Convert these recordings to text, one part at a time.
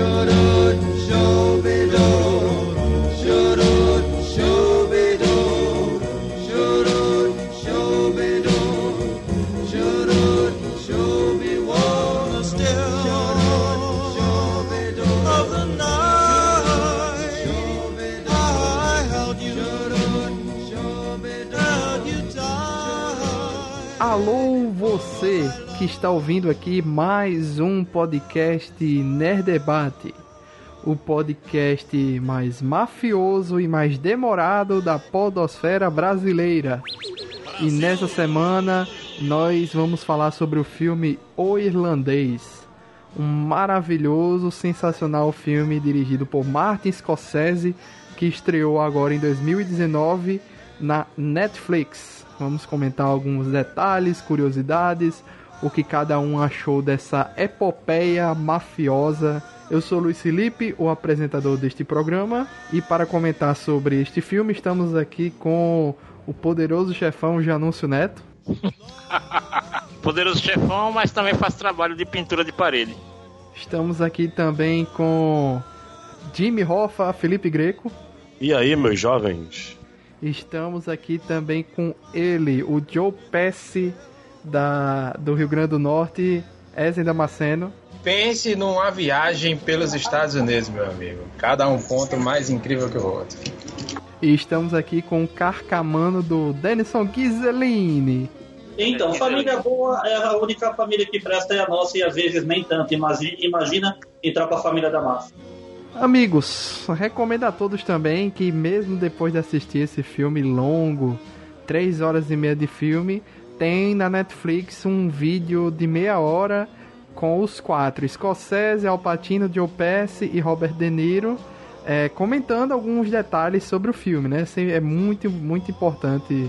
Alô, está ouvindo aqui mais um podcast Nerd Debate, o podcast mais mafioso e mais demorado da podosfera brasileira. E nessa semana nós vamos falar sobre o filme O Irlandês, um maravilhoso, sensacional filme dirigido por Martin Scorsese que estreou agora em 2019 na Netflix. Vamos comentar alguns detalhes, curiosidades, o que cada um achou dessa epopeia mafiosa. Eu sou Luiz Felipe, o apresentador deste programa, e para comentar sobre este filme estamos aqui com o poderoso chefão Janúncio Neto. poderoso chefão, mas também faz trabalho de pintura de parede. Estamos aqui também com Jimmy Hoffa, Felipe Greco. E aí, meus jovens? Estamos aqui também com ele, o Joe Pesci da, do Rio Grande do Norte, Ezen Damasceno. Pense numa viagem pelos Estados Unidos, meu amigo. Cada um ponto mais incrível que o outro. E estamos aqui com o Carcamano do Denison Ghiseline. Então, família boa é a única família que presta é a nossa e às vezes nem tanto. Imagina entrar pra família da massa. Amigos, recomendo a todos também que mesmo depois de assistir esse filme longo, 3 horas e meia de filme, tem na Netflix um vídeo de meia hora com os quatro, Scorsese, Al Pacino, Joe Pesci e Robert De Niro, é, comentando alguns detalhes sobre o filme, né? É muito, muito importante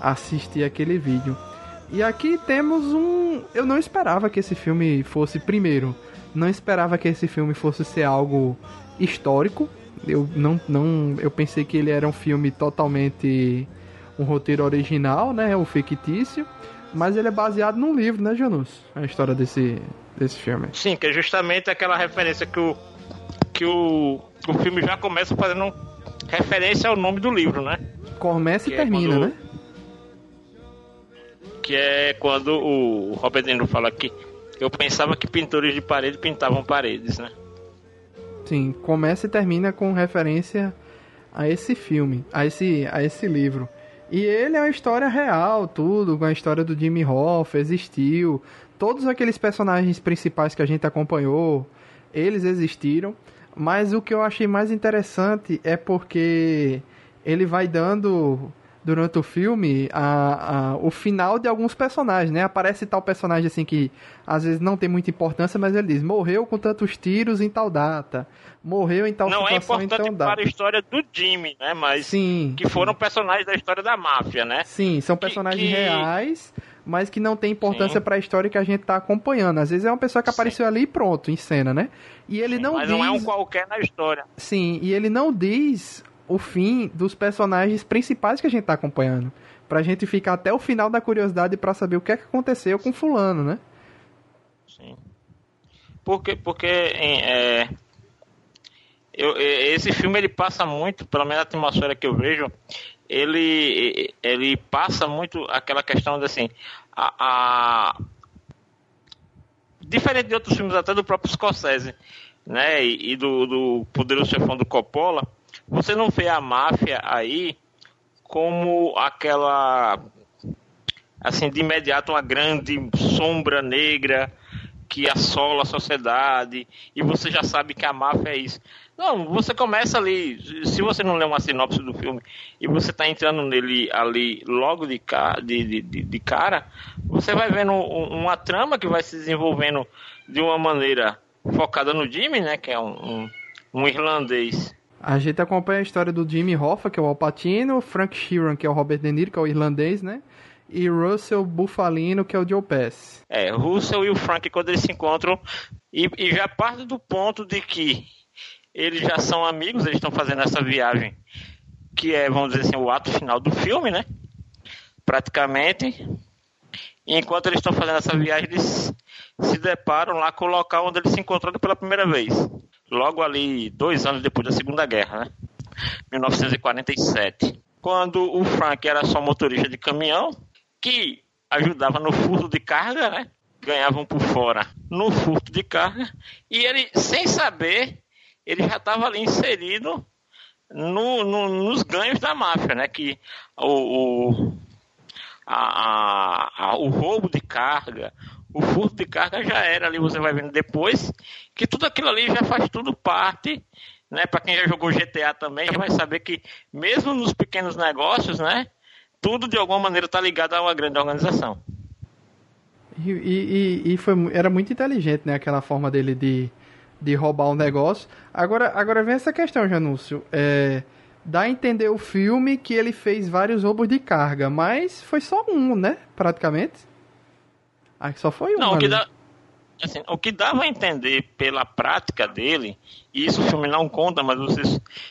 assistir aquele vídeo. E aqui temos um... Eu não esperava que esse filme fosse primeiro não esperava que esse filme fosse ser algo histórico. Eu não, não, eu pensei que ele era um filme totalmente um roteiro original, né, o fictício, mas ele é baseado num livro, né, Janus? A história desse desse filme. Sim, que é justamente aquela referência que o que o, o filme já começa fazendo referência ao nome do livro, né? Começa que e é termina, quando, né? Que é quando o Robert De Niro fala que eu pensava que pintores de parede pintavam paredes, né? Sim, começa e termina com referência a esse filme, a esse, a esse livro. E ele é uma história real, tudo, com a história do Jimmy Hoff, existiu. Todos aqueles personagens principais que a gente acompanhou, eles existiram. Mas o que eu achei mais interessante é porque ele vai dando durante o filme a, a, o final de alguns personagens, né? Aparece tal personagem assim que às vezes não tem muita importância, mas ele diz: morreu com tantos tiros em tal data, morreu em tal não é situação é em tal data. para a história do Jimmy, né? Mas sim, que foram sim. personagens da história da máfia, né? Sim, são personagens que, que... reais. Mas que não tem importância para a história que a gente tá acompanhando. Às vezes é uma pessoa que apareceu sim. ali e pronto, em cena, né? E ele não mas diz. não é um qualquer na história. Sim, e ele não diz o fim dos personagens principais que a gente tá acompanhando. Pra gente ficar até o final da curiosidade para saber o que é que aconteceu com fulano, né? Sim. Porque, porque é, eu, esse filme ele passa muito, pelo menos a atmosfera que eu vejo, ele, ele passa muito aquela questão de assim, a, a diferente de outros filmes até do próprio Scorsese, né, e, e do, do Poderoso Chefão do Coppola, você não vê a máfia aí como aquela assim de imediato uma grande sombra negra que assola a sociedade e você já sabe que a máfia é isso. Não, você começa ali, se você não lê uma sinopse do filme e você está entrando nele ali logo de, de, de, de cara, você vai vendo uma trama que vai se desenvolvendo de uma maneira focada no Jimmy, né, que é um, um, um irlandês a gente acompanha a história do Jimmy Hoffa, que é o Alpatino, Frank Sheeran, que é o Robert De Niro, que é o irlandês, né? E Russell Bufalino, que é o Joe Pass. É, Russell e o Frank, quando eles se encontram, e, e já parte do ponto de que eles já são amigos, eles estão fazendo essa viagem, que é, vamos dizer assim, o ato final do filme, né? Praticamente. E enquanto eles estão fazendo essa viagem, eles se deparam lá com o local onde eles se encontraram pela primeira vez. Logo ali, dois anos depois da Segunda Guerra, né? 1947. Quando o Frank era só motorista de caminhão, que ajudava no furto de carga, né? Ganhavam por fora no furto de carga, e ele, sem saber, ele já estava ali inserido no, no, nos ganhos da máfia, né? Que o, o, a, a, o roubo de carga, o furto de carga já era ali, você vai vendo depois, que tudo aquilo ali já faz tudo parte, né? Para quem já jogou GTA também, já vai saber que mesmo nos pequenos negócios, né? Tudo de alguma maneira está ligado a uma grande organização. E, e, e foi, era muito inteligente, né? Aquela forma dele de, de roubar o negócio. Agora, agora vem essa questão, Janúncio. É, dá a entender o filme que ele fez vários roubos de carga, mas foi só um, né? Praticamente. Ah, só foi um. Não, o que, dá, assim, o que dava a entender pela prática dele, e isso o filme não conta, mas você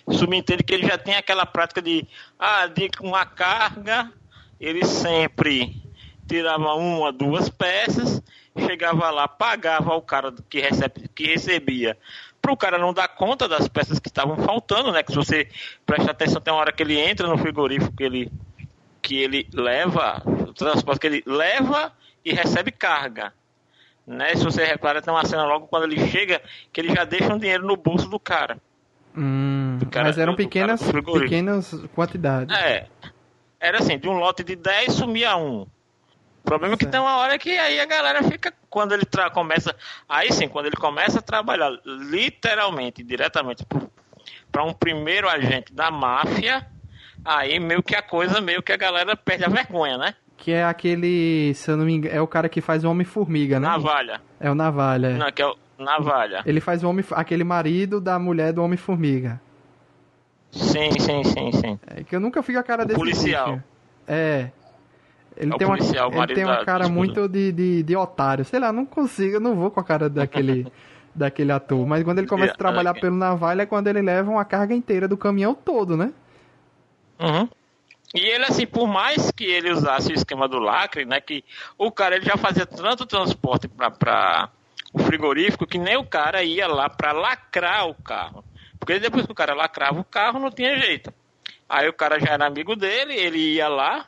subentende que ele já tem aquela prática de, ah, de uma carga, ele sempre tirava uma, duas peças, chegava lá, pagava o cara que, recebe, que recebia para o cara não dar conta das peças que estavam faltando, né? Que se você presta atenção, tem uma hora que ele entra no frigorífico que ele, que ele leva, o transporte que ele leva e recebe carga. Né? Se você repara, tem uma cena logo quando ele chega que ele já deixa um dinheiro no bolso do cara. Hum, do cara- mas eram do pequenas, do pequenas quantidades. É. Era assim, de um lote de 10 sumia um. O problema é que tem uma hora que aí a galera fica. Quando ele tra- começa. Aí sim, quando ele começa a trabalhar literalmente, diretamente para um primeiro agente da máfia, aí meio que a coisa, meio que a galera perde a vergonha, né? Que é aquele, se eu não me engano, é o cara que faz o Homem-Formiga, né? Navalha. É o Navalha. é. Não, que é o Navalha. Ele faz o homem, aquele marido da mulher do Homem-Formiga. Sim, sim, sim, sim. É que eu nunca fui com a cara desse policial. bicho. É. Ele É o tem uma, policial, o ele tem uma cara muito de, de, de otário. Sei lá, não consigo, eu não vou com a cara daquele, daquele ator. Mas quando ele começa a É, trabalhar pelo navalha é quando ele leva uma carga inteira do caminhão todo, né? Uhum. E ele, assim, por mais que ele usasse o esquema do lacre, né, que o cara ele já fazia tanto transporte para o frigorífico que nem o cara ia lá para lacrar o carro. Porque depois que o cara lacrava o carro, não tinha jeito. Aí o cara já era amigo dele, ele ia lá,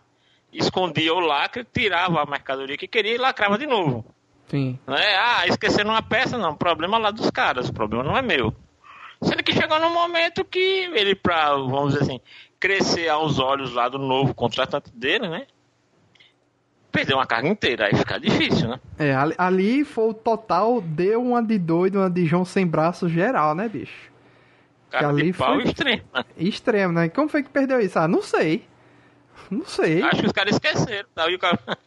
escondia o lacre, tirava a mercadoria que queria e lacrava de novo. Sim. Né? Ah, esqueceram uma peça, não. Problema lá dos caras, o problema não é meu. Sendo que chegou num momento que ele, pra, vamos dizer assim, crescer aos olhos lá do novo contratante dele, né? Perdeu uma carga inteira, aí fica difícil, né? É, ali, ali foi o total, deu uma de doido, uma de João sem braço geral, né, bicho? Cara ali foi- extremo. né? Extremo, né? Como foi que perdeu isso? Ah, não sei. Não sei. Acho que os caras esqueceram. Tá? E o cara...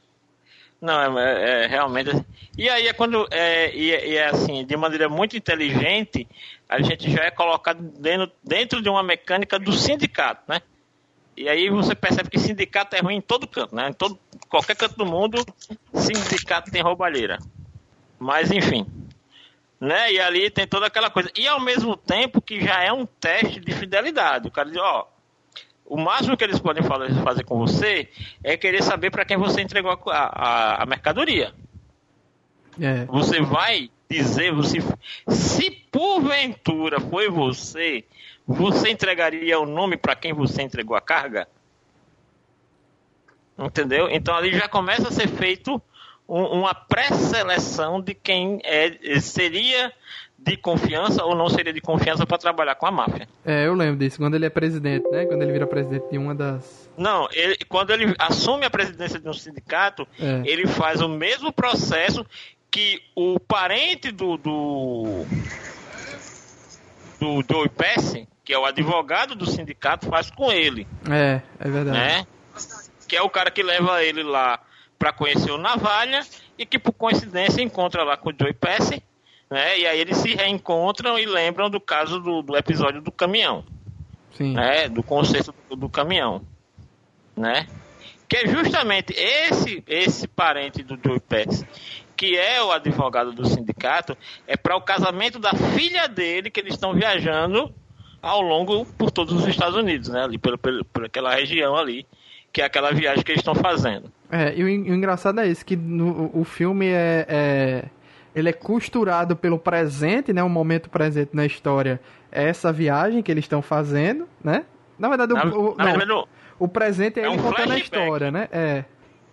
Não, é, é realmente. assim. E aí é quando. É, e, é- e é assim, de maneira muito inteligente, a gente já é colocado dentro, dentro de uma mecânica do sindicato, né? E aí você percebe que sindicato é ruim em todo canto, né? Em todo, qualquer canto do mundo, sindicato tem roubalheira. Mas enfim. Né? E ali tem toda aquela coisa. E ao mesmo tempo que já é um teste de fidelidade. O cara diz, ó, o máximo que eles podem fa- fazer com você é querer saber para quem você entregou a, a- a mercadoria. É. Você vai dizer, você, se porventura foi você, você entregaria o nome para quem você entregou a carga? Entendeu? Então ali já começa a ser feito um- uma pré-seleção de quem é, seria de confiança ou não seria de confiança para trabalhar com a máfia. É, eu lembro disso. Quando ele é presidente, né? Quando ele vira presidente de uma das. Não, ele, quando ele assume a presidência de um sindicato, É. ele faz o mesmo processo que o parente do do, do Joey Pesci, que é o advogado do sindicato, faz com ele, É, é verdade. né? Que é o cara que leva ele lá para conhecer o Navalha e que por coincidência encontra lá com o Joey Pesci, né? E aí eles se reencontram e lembram do caso do, do episódio do caminhão Sim. né, do conceito do, do caminhão, né? Que é justamente esse esse parente do Joey Pets, que é o advogado do sindicato, é para o casamento da filha dele que eles estão viajando ao longo por todos os Estados Unidos, né? Ali pela, pela, por aquela região ali, que é aquela viagem que eles estão fazendo. É, e o, en- o engraçado é isso, que no, o filme é, é- ele é costurado pelo presente, né? O momento presente na história é essa viagem que eles estão fazendo, né? Na verdade, Na- o, na não, verdade, o presente é, é ele um contando a flashback. história, né? É.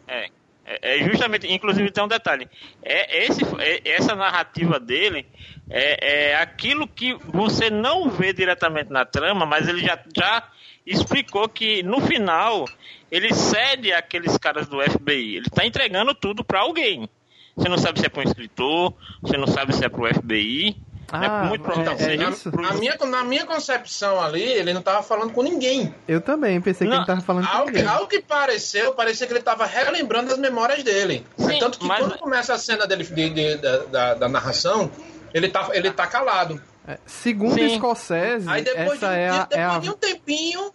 É, é, é justamente, inclusive tem um detalhe. É, esse, é- essa narrativa dele é, é aquilo que você não vê diretamente na trama, mas ele já, já explicou que no final ele cede àqueles caras do FBI. Ele está entregando tudo para alguém. Você não sabe se é para um escritor, você não sabe se é para o FBI. Ah, né? Muito é- provavelmente é seja isso? pro- Na minha, na minha concepção ali, ele não tava falando com ninguém. Eu também pensei que Não, ele tava falando com Ao, ninguém. ao que pareceu, parecia que ele tava relembrando as memórias dele. Sim, É tanto que mas- quando começa a cena dele, de- de- da, da- da narração, ele tá, ele tá calado. É, Segundo Sim. Scorsese, Aí depois, de, essa um, é a, depois é a- de um tempinho.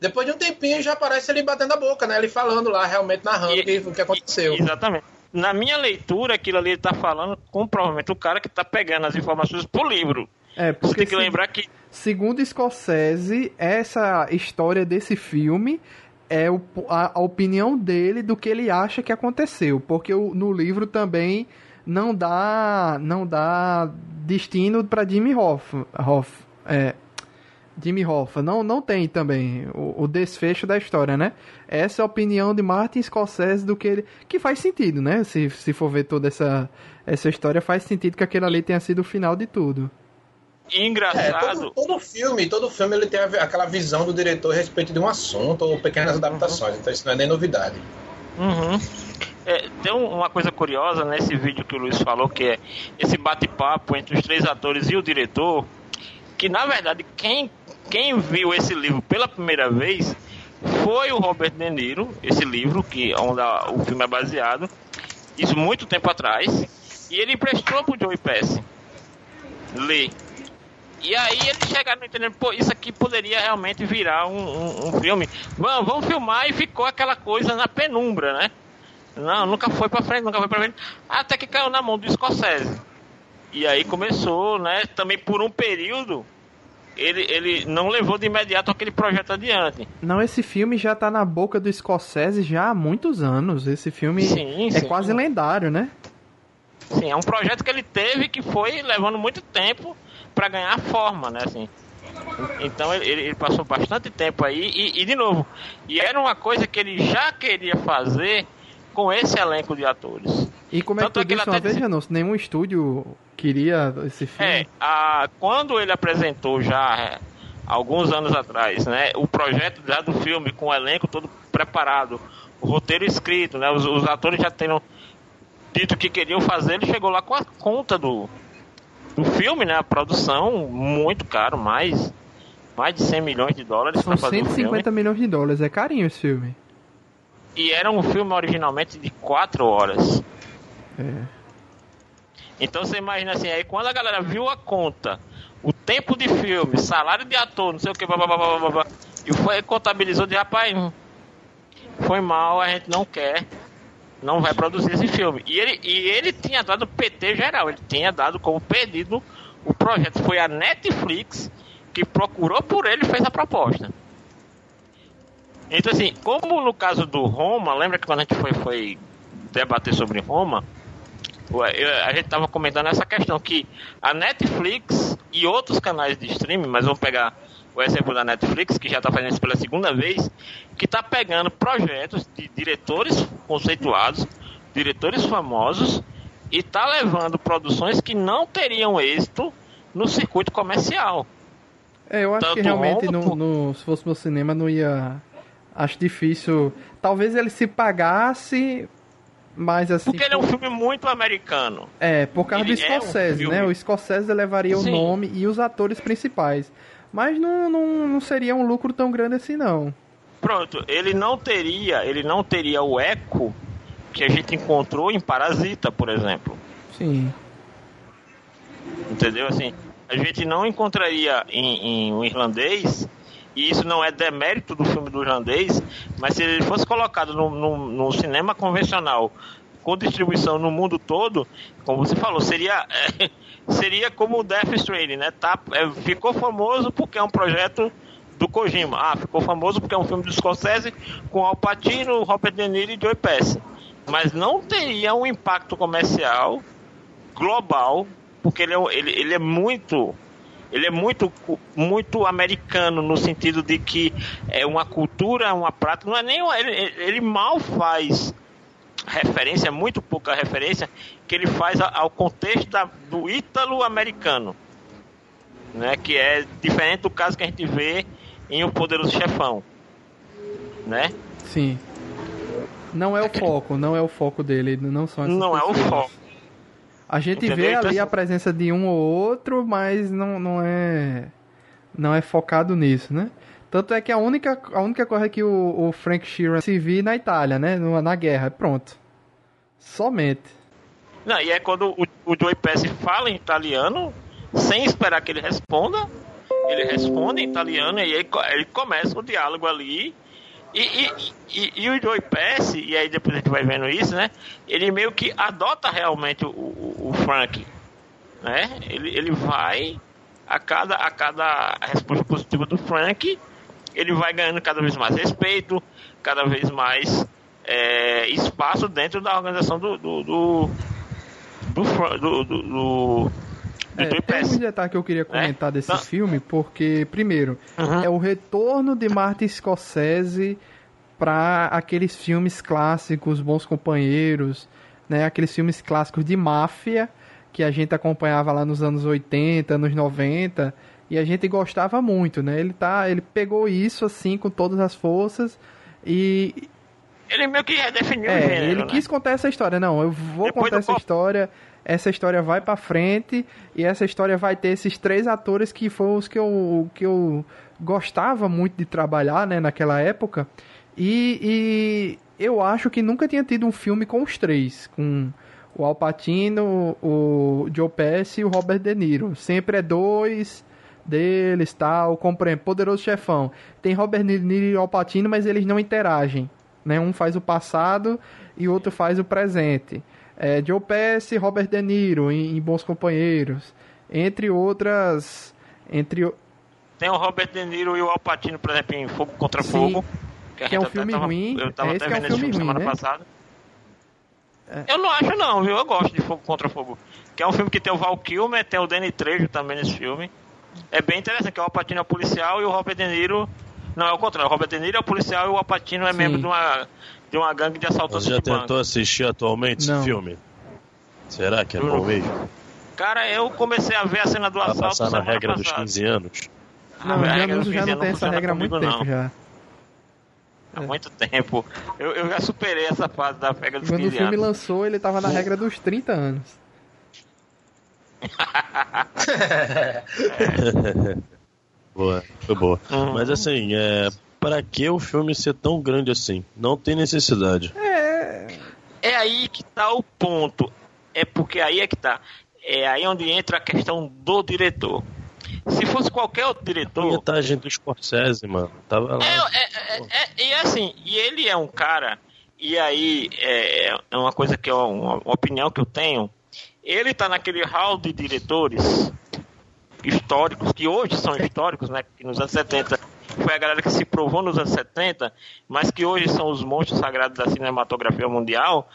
Depois de um tempinho já aparece ele batendo a boca, né? Ele falando lá, realmente narrando o que, o que aconteceu. Exatamente. Na minha leitura, aquilo ali ele tá falando com provavelmente o cara que tá pegando as informações pro livro. É, Você porque tem que se- lembrar que segundo Scorsese, essa história desse filme é o- a, a opinião dele do que ele acha que aconteceu, porque o- no livro também não dá não dá destino para Jimmy Hoff, Hoff é, Jimmy Hoffa, não, não tem também o, o desfecho da história, né? Essa é a opinião de Martin Scorsese do que ele. Que faz sentido, né? Se, se for ver toda essa, essa história, faz sentido que aquele ali tenha sido o final de tudo. É, engraçado. todo, todo filme, todo filme ele tem a- aquela visão do diretor a respeito de um assunto ou pequenas adaptações, então isso não é nem novidade. Uhum. É, tem um- uma coisa curiosa nesse vídeo que o Luiz falou, que é esse bate-papo entre os três atores e o diretor, que na verdade quem, quem viu esse livro pela primeira vez foi o Robert De Niro, esse livro que onde o filme é baseado, isso muito tempo atrás, e ele emprestou pro Joey Pesci ler. E aí eles chegaram entendendo, pô, isso aqui poderia realmente virar um, um- um filme. Vamos, vamos filmar e ficou aquela coisa na penumbra, né? Não, nunca foi pra frente, nunca foi pra frente. Até que caiu na mão do Scorsese. E aí começou, né? Também por um período, ele, ele não levou de imediato aquele projeto adiante. Não, esse filme já tá na boca do Scorsese já há muitos anos. Esse filme Sim, é sim. quase lendário, né? Sim, é um projeto que ele teve que foi levando muito tempo para ganhar forma, né? Assim. Então ele, ele passou bastante tempo aí e, e, de novo, e era uma coisa que ele já queria fazer com esse elenco de atores. E como é que Tanto tu é que ele disse uma vez, disse- Janus, nenhum estúdio queria esse filme? É, a, quando ele apresentou já alguns anos atrás, né, o projeto já do filme com o elenco todo preparado, o roteiro escrito, né, os, os atores já tendo dito que queriam fazer, ele chegou lá com a conta do, do filme, né, a produção muito caro, mais mais de 100 milhões de dólares para fazer o filme. 150 milhões de dólares, é carinho esse filme. E era um filme originalmente de 4 horas. É. Então você imagina assim, aí quando a galera viu a conta, o tempo de filme, salário de ator, não sei o que, blá, blá, blá, blá, blá, e foi contabilizou de rapaz, hum, foi mal, a gente não quer, não vai produzir esse filme. E ele, e ele tinha dado PT geral, ele tinha dado como perdido o projeto. Foi a Netflix que procurou por ele e fez a proposta. Então assim, como no caso do Roma, lembra que quando a gente foi, foi debater sobre Roma, a gente tava comentando essa questão que a Netflix e outros canais de streaming, mas vamos pegar o exemplo da Netflix, que já está fazendo isso pela segunda vez, que está pegando projetos de diretores conceituados, diretores famosos, e está levando produções que não teriam êxito no circuito comercial. É, eu acho que Tanto realmente Roma, no, no- se fosse no cinema não ia. Acho difícil. Talvez ele se pagasse, mas assim. Porque ele é um filme muito americano. É, por causa do Ele é um Scorsese, né? O Scorsese levaria o Sim. nome e os atores principais. Mas não, não, não seria um lucro tão grande assim, não. Pronto, ele não teria, ele não teria o eco que a gente encontrou em Parasita, por exemplo. Sim. Entendeu? Assim, a gente não encontraria em, em um irlandês, e isso não é demérito do filme do irlandês, mas se ele fosse colocado no, no, no cinema convencional, com distribuição no mundo todo, como você falou, seria, é, seria como o Death Stranding, né? Tá, é, ficou famoso porque é um projeto do Kojima. Ah, ficou famoso porque é um filme do Scorsese com Al Pacino, Robert De Niro e Joey Pesci. Mas não teria um impacto comercial global, porque ele é, ele, ele é muito ele é muito, muito americano no sentido de que é uma cultura, uma prática, não é nem ele, ele mal faz referência, muito pouca referência que ele faz ao contexto da, do ítalo-americano, né? Que é diferente do caso que a gente vê em O Poderoso Chefão, né? Sim. Não é o foco, não é o foco dele, não são Não pessoas. é o foco. A gente Entendeu? vê ali a presença de um ou outro, mas não, não é não é focado nisso, né? Tanto é que a única, a única coisa é que o, o Frank Sheeran se viu na Itália, né? Na guerra, pronto. Somente. Não, e é quando o, o Joey Pesci fala em italiano, sem esperar que ele responda, ele responde em italiano e aí ele começa o diálogo ali e, e, e, e, o Joey Pesci, e aí depois a gente vai vendo isso, né? Ele meio que adota realmente o, o, o Frank, né? Ele, ele vai a cada, a cada resposta positiva do Frank, ele vai ganhando cada vez mais respeito, cada vez mais é, espaço dentro da organização do do do, do, do, do, do é, tem um detalhe que eu queria comentar é? desse Não. filme, porque, primeiro, uhum. é o retorno de Martin Scorsese para aqueles filmes clássicos, Bons Companheiros, né? Aqueles filmes clássicos de máfia que a gente acompanhava lá nos anos 80, anos 90, e a gente gostava muito, né? Ele tá, ele pegou isso assim com todas as forças e ele meio que redefiniu é, o gênero, ele né? quis contar essa história. Não, eu vou Depois contar essa história essa história vai para frente e essa história vai ter esses três atores que foram os que eu, que eu gostava muito de trabalhar, né, naquela época. E, e eu acho que nunca tinha tido um filme com os três, com o Al Pacino, o Joe Pesci e o Robert De Niro. Sempre é dois deles, tal, compreendo. Poderoso Chefão. Tem Robert De Niro e Al Pacino, mas eles não interagem, né? Um faz o passado e o outro faz o presente é, Joe Pesci, Robert De Niro em, em, Bons Companheiros, entre outras, entre tem o Robert De Niro e o Al Pacino, por exemplo, em Fogo contra Sim, Fogo, que, que é um filme tava, ruim. Eu tava é esse que é um filme ruim, semana né? passada. É. Eu não acho não, viu? Eu gosto de Fogo contra Fogo. Que é um filme que tem o Val Kilmer, tem o Danny Trejo também nesse filme. É bem interessante, que o Al Pacino é o policial e o Robert De Niro... Não, é o contrário. O Robert De Niro é o policial e o Al Pacino é Sim. membro de uma de uma gangue de assaltantes Você já tentou assistir atualmente Não. esse filme? Será que é bom mesmo? Cara, eu comecei a ver a cena do Vai assalto passar na regra passada. dos 15 anos? Não, a regra dos 15 já não tem essa regra há muito tempo já. Há muito tempo. Eu, eu já superei essa fase da regra dos Quando 15 anos. Quando o filme lançou, ele tava na regra dos 30 anos. boa, foi boa. Uhum. Mas assim, é, para que o filme ser tão grande assim? Não tem necessidade. É. É aí que tá o ponto. É porque aí é que tá. É aí onde entra a questão do diretor. Se fosse qualquer outro diretor. A gente do Scorsese, mano. Tava lá. É, é, é, é, e assim, e ele é um cara. E aí é, é uma coisa que é uma, uma opinião que eu tenho. Ele tá naquele hall de diretores históricos, que hoje são históricos, né? Que nos anos 70 foi a galera que se provou nos anos 70, mas que hoje são os monstros sagrados da cinematografia mundial.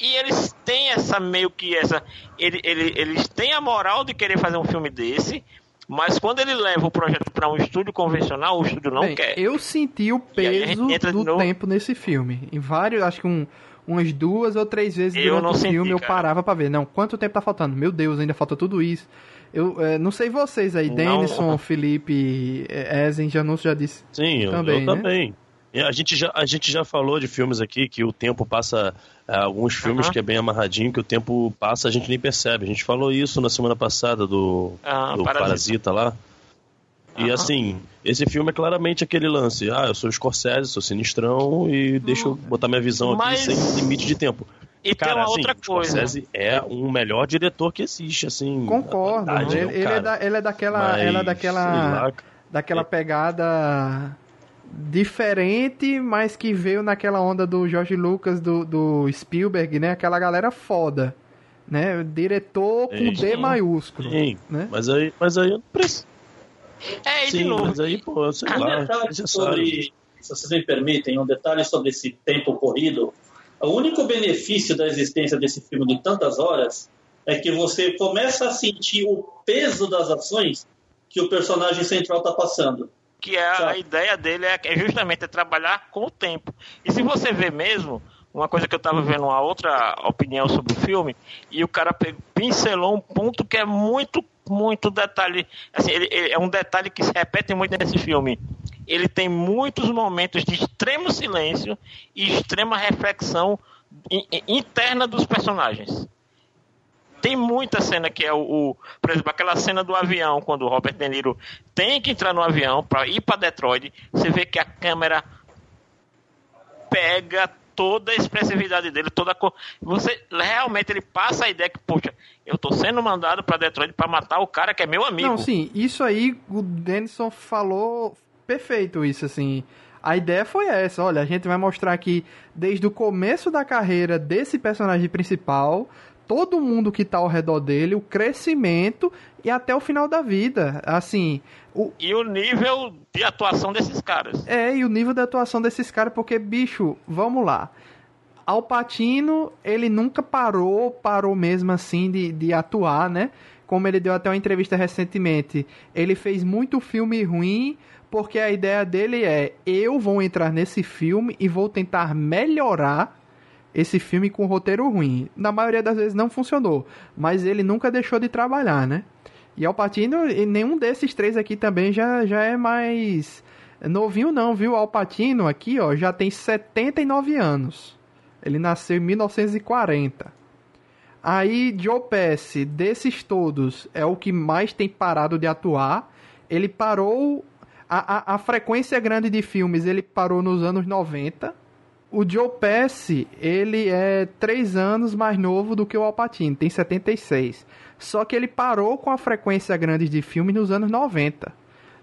E eles têm essa meio que essa. Ele, ele, eles têm a moral de querer fazer um filme desse, mas quando ele leva o projeto para um estúdio convencional, o estúdio não Bem, quer. Eu senti o peso do tempo nesse filme. Em vários, acho que um, umas duas ou três vezes eu durante o senti, filme cara. eu parava para ver. Não, quanto tempo tá faltando? Meu Deus, ainda falta tudo isso. Eu é, não sei vocês aí, Denison, Felipe, é, Ezen, Janus já disse. Sim, também, eu, eu né? também. A gente, já, a gente já falou de filmes aqui que o tempo passa. É, alguns filmes que é bem amarradinho, que o tempo passa a gente nem percebe. A gente falou isso na semana passada do, do Parasita. Parasita lá. E assim, esse filme é claramente aquele lance. Ah, eu sou Scorsese, sou sinistrão e deixa eu botar minha visão Mas... aqui sem limite de tempo. E Cara, tem uma assim, outra coisa. Scorsese é um melhor diretor que existe, assim. Concordo. Ele, ele, é da, ele, é daquela. Mas, ela é daquela. daquela pegada diferente, mas que veio naquela onda do George Lucas, do, do Spielberg, né? Aquela galera foda. Né? Diretor com sim, D maiúsculo. Sim, né? mas aí, mas aí eu não preciso. É, e Sim, de novo. Mas aí, pô, sei um lá, detalhe sobre, se vocês me permitem, um detalhe sobre esse tempo corrido. O único benefício da existência desse filme de tantas horas é que você começa a sentir o peso das ações que o personagem central está passando. Que é a, a ideia dele é, é justamente é trabalhar com o tempo. E se você vê mesmo, uma coisa que eu estava vendo uma outra opinião sobre o filme, e o cara pincelou um ponto que é muito, muito detalhe. Assim, ele, ele, é um detalhe que se repete muito nesse filme. Ele tem muitos momentos de extremo silêncio e extrema reflexão interna dos personagens. Tem muita cena que é o, o, por exemplo, aquela cena do avião, quando o Robert De Niro tem que entrar no avião para ir para Detroit, você vê que a câmera pega toda a expressividade dele, toda a cor. Você realmente ele passa a ideia que, poxa, eu tô sendo mandado para Detroit para matar o cara que é meu amigo. Não, sim, isso aí o Denison falou perfeito isso assim. A ideia foi essa, olha, a gente vai mostrar aqui desde o começo da carreira desse personagem principal, todo mundo que tá ao redor dele, o crescimento e até o final da vida. Assim. O... E o nível de atuação desses caras. É, e o nível de atuação desses caras, porque, bicho, vamos lá. Alpatino, ele nunca parou, parou mesmo assim de, de atuar, né? Como ele deu até uma entrevista recentemente. Ele fez muito filme ruim, porque a ideia dele é: eu vou entrar nesse filme e vou tentar melhorar esse filme com roteiro ruim. Na maioria das vezes não funcionou, mas ele nunca deixou de trabalhar, né? E Alpatino, nenhum desses três aqui também já, já é mais novinho não, viu? Alpatino aqui, ó, já tem 79 anos. Ele nasceu em 1940. Aí Joe Pesci, desses todos, é o que mais tem parado de atuar. Ele parou a, a, a frequência grande de filmes, ele parou nos anos 90 o Joe Pesci, ele é 3 anos mais novo do que o Alpatino, tem 76. Só que ele parou com a frequência grande de filme nos anos 90.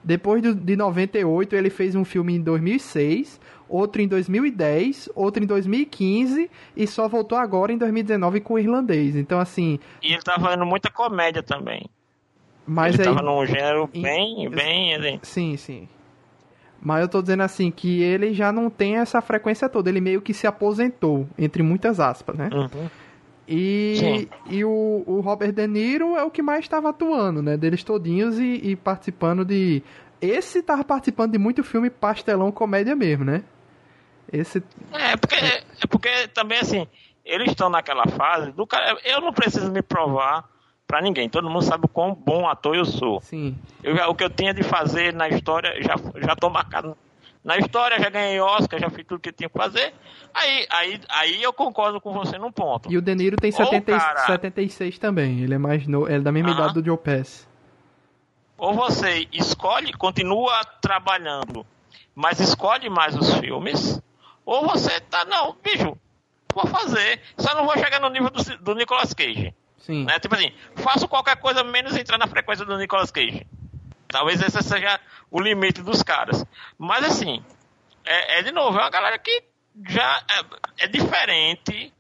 Depois de 98, ele fez um filme em 2006, outro em 2010, outro em 2015 e só voltou agora em 2019 com o irlandês. Então, assim. E ele tá fazendo muita comédia também. Mas ele aí, tava num gênero bem, bem. Assim. Sim, sim. Mas eu tô dizendo assim que ele já não tem essa frequência toda. Ele meio que se aposentou, entre muitas aspas, né? Uhum. E, e o, o, Robert De Niro é o que mais estava atuando, né? Deles todinhos e, e, participando de. Esse tava participando de muito filme pastelão comédia mesmo, né? Esse. É, porque, é porque também assim, eles estão naquela fase do cara. Eu não preciso me provar para ninguém. Todo mundo sabe o quão bom ator eu sou. Sim. Eu, o que eu tinha de fazer na história, já, já tô marcado na história, já ganhei Oscar, já fiz tudo que tinha que fazer. Aí, aí, aí eu concordo com você num ponto. E o De Niro tem 70, cara... 76 também. Ele é mais no, ele é da mesma ah. idade do Joe Pass. Ou você escolhe, continua trabalhando, mas escolhe mais os filmes, ou você tá, não, bicho, vou fazer, só não vou chegar no nível do, do Nicolas Cage. Sim. Né? Tipo assim, faço qualquer coisa menos entrar na frequência do Nicolas Cage. Talvez esse seja o limite dos caras. Mas assim, é, é de novo, é uma galera que já é, é diferente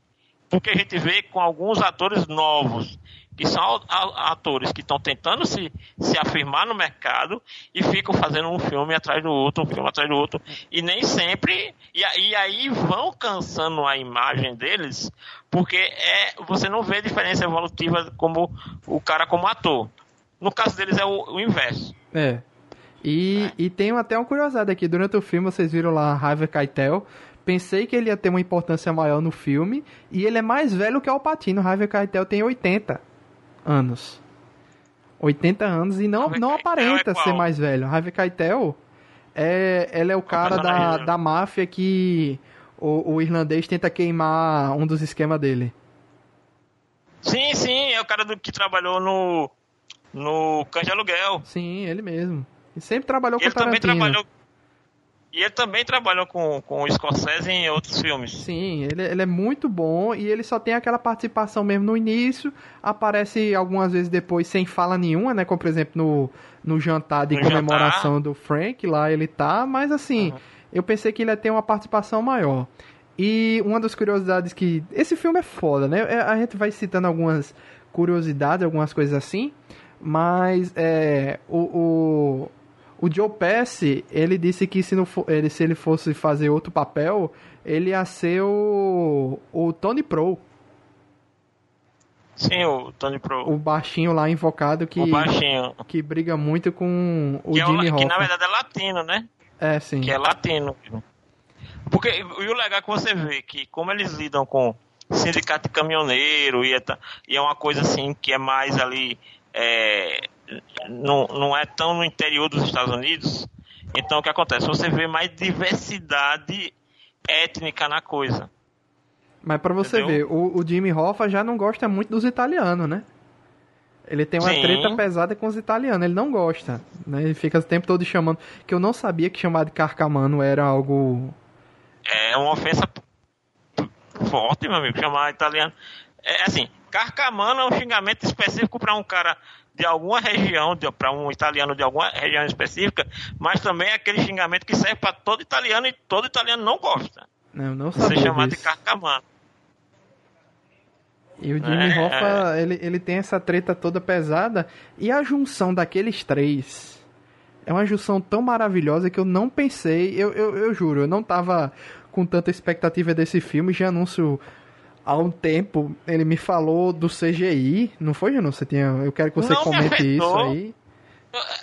do que a gente vê com alguns atores novos que são atores que estão tentando se, se afirmar no mercado e ficam fazendo um filme atrás do outro, um filme atrás do outro, e nem sempre. E, e aí vão cansando a imagem deles, porque é, você não vê diferença evolutiva como o cara como ator. No caso deles é o, o inverso. É. E, é. e tem até uma curiosidade aqui, durante o filme vocês viram lá Harvey Keitel, pensei que ele ia ter uma importância maior no filme, e ele é mais velho que o Patino, Harvey Keitel tem 80 anos. 80 anos e não, não aparenta é ser mais velho. Harvey Keitel é, ele é o cara da, da máfia que o, o, irlandês tenta queimar um dos esquemas dele. Sim, sim, é o cara do, que trabalhou no no Cães de Aluguel. Sim, ele mesmo. E sempre trabalhou ele com Tarantino. Também trabalhou e ele também trabalhou com, com o Scorsese em outros filmes. Sim, ele, ele é muito bom e ele só tem aquela participação mesmo no início, aparece algumas vezes depois sem fala nenhuma, né? Como por exemplo no, no jantar de no comemoração jantar. do Frank, lá ele tá, mas assim, uhum. Eu pensei que ele ia ter uma participação maior. E uma das curiosidades que. Esse filme é foda, né? É, a gente vai citando algumas curiosidades, algumas coisas assim, mas é, o, o o Joe Pesci, ele disse que se, não for, ele, se ele fosse fazer outro papel, ele ia ser o, o Tony Pro. Sim, o Tony Pro. O baixinho lá invocado que. O baixinho. Que briga muito com o que Jimmy é. Que na verdade é latino, né? É, sim. Que é latino. Porque, e o legal é que você vê que como eles lidam com sindicato de caminhoneiro e é, e é uma coisa assim que é mais ali. É, não, não é tão no interior dos Estados Unidos. Então o que acontece? Você vê mais diversidade étnica na coisa. Mas para você Entendeu? ver, o, o, Jimmy Hoffa já não gosta muito dos italianos, né? Ele tem uma Sim. treta pesada com os italianos, ele não gosta, né? Ele fica o tempo todo chamando, que eu não sabia que chamar de carcamano era algo... É uma ofensa forte, meu amigo, chamar italiano. É assim, carcamano é um xingamento específico para um cara de alguma região, para um italiano de alguma região específica, mas também é aquele xingamento que serve para todo italiano e todo italiano não gosta. Não, não sabia Ser chamado disso. de carcamano. E o Jimmy é, Hoffa. Ele, ele tem essa treta toda pesada. E a junção daqueles três é uma junção tão maravilhosa que eu não pensei. Eu, eu, eu juro, eu não tava com tanta expectativa desse filme. Já anúncio há um tempo. Ele me falou do CGI. Não foi, Janus? Você tinha. Eu quero que você não comente isso aí.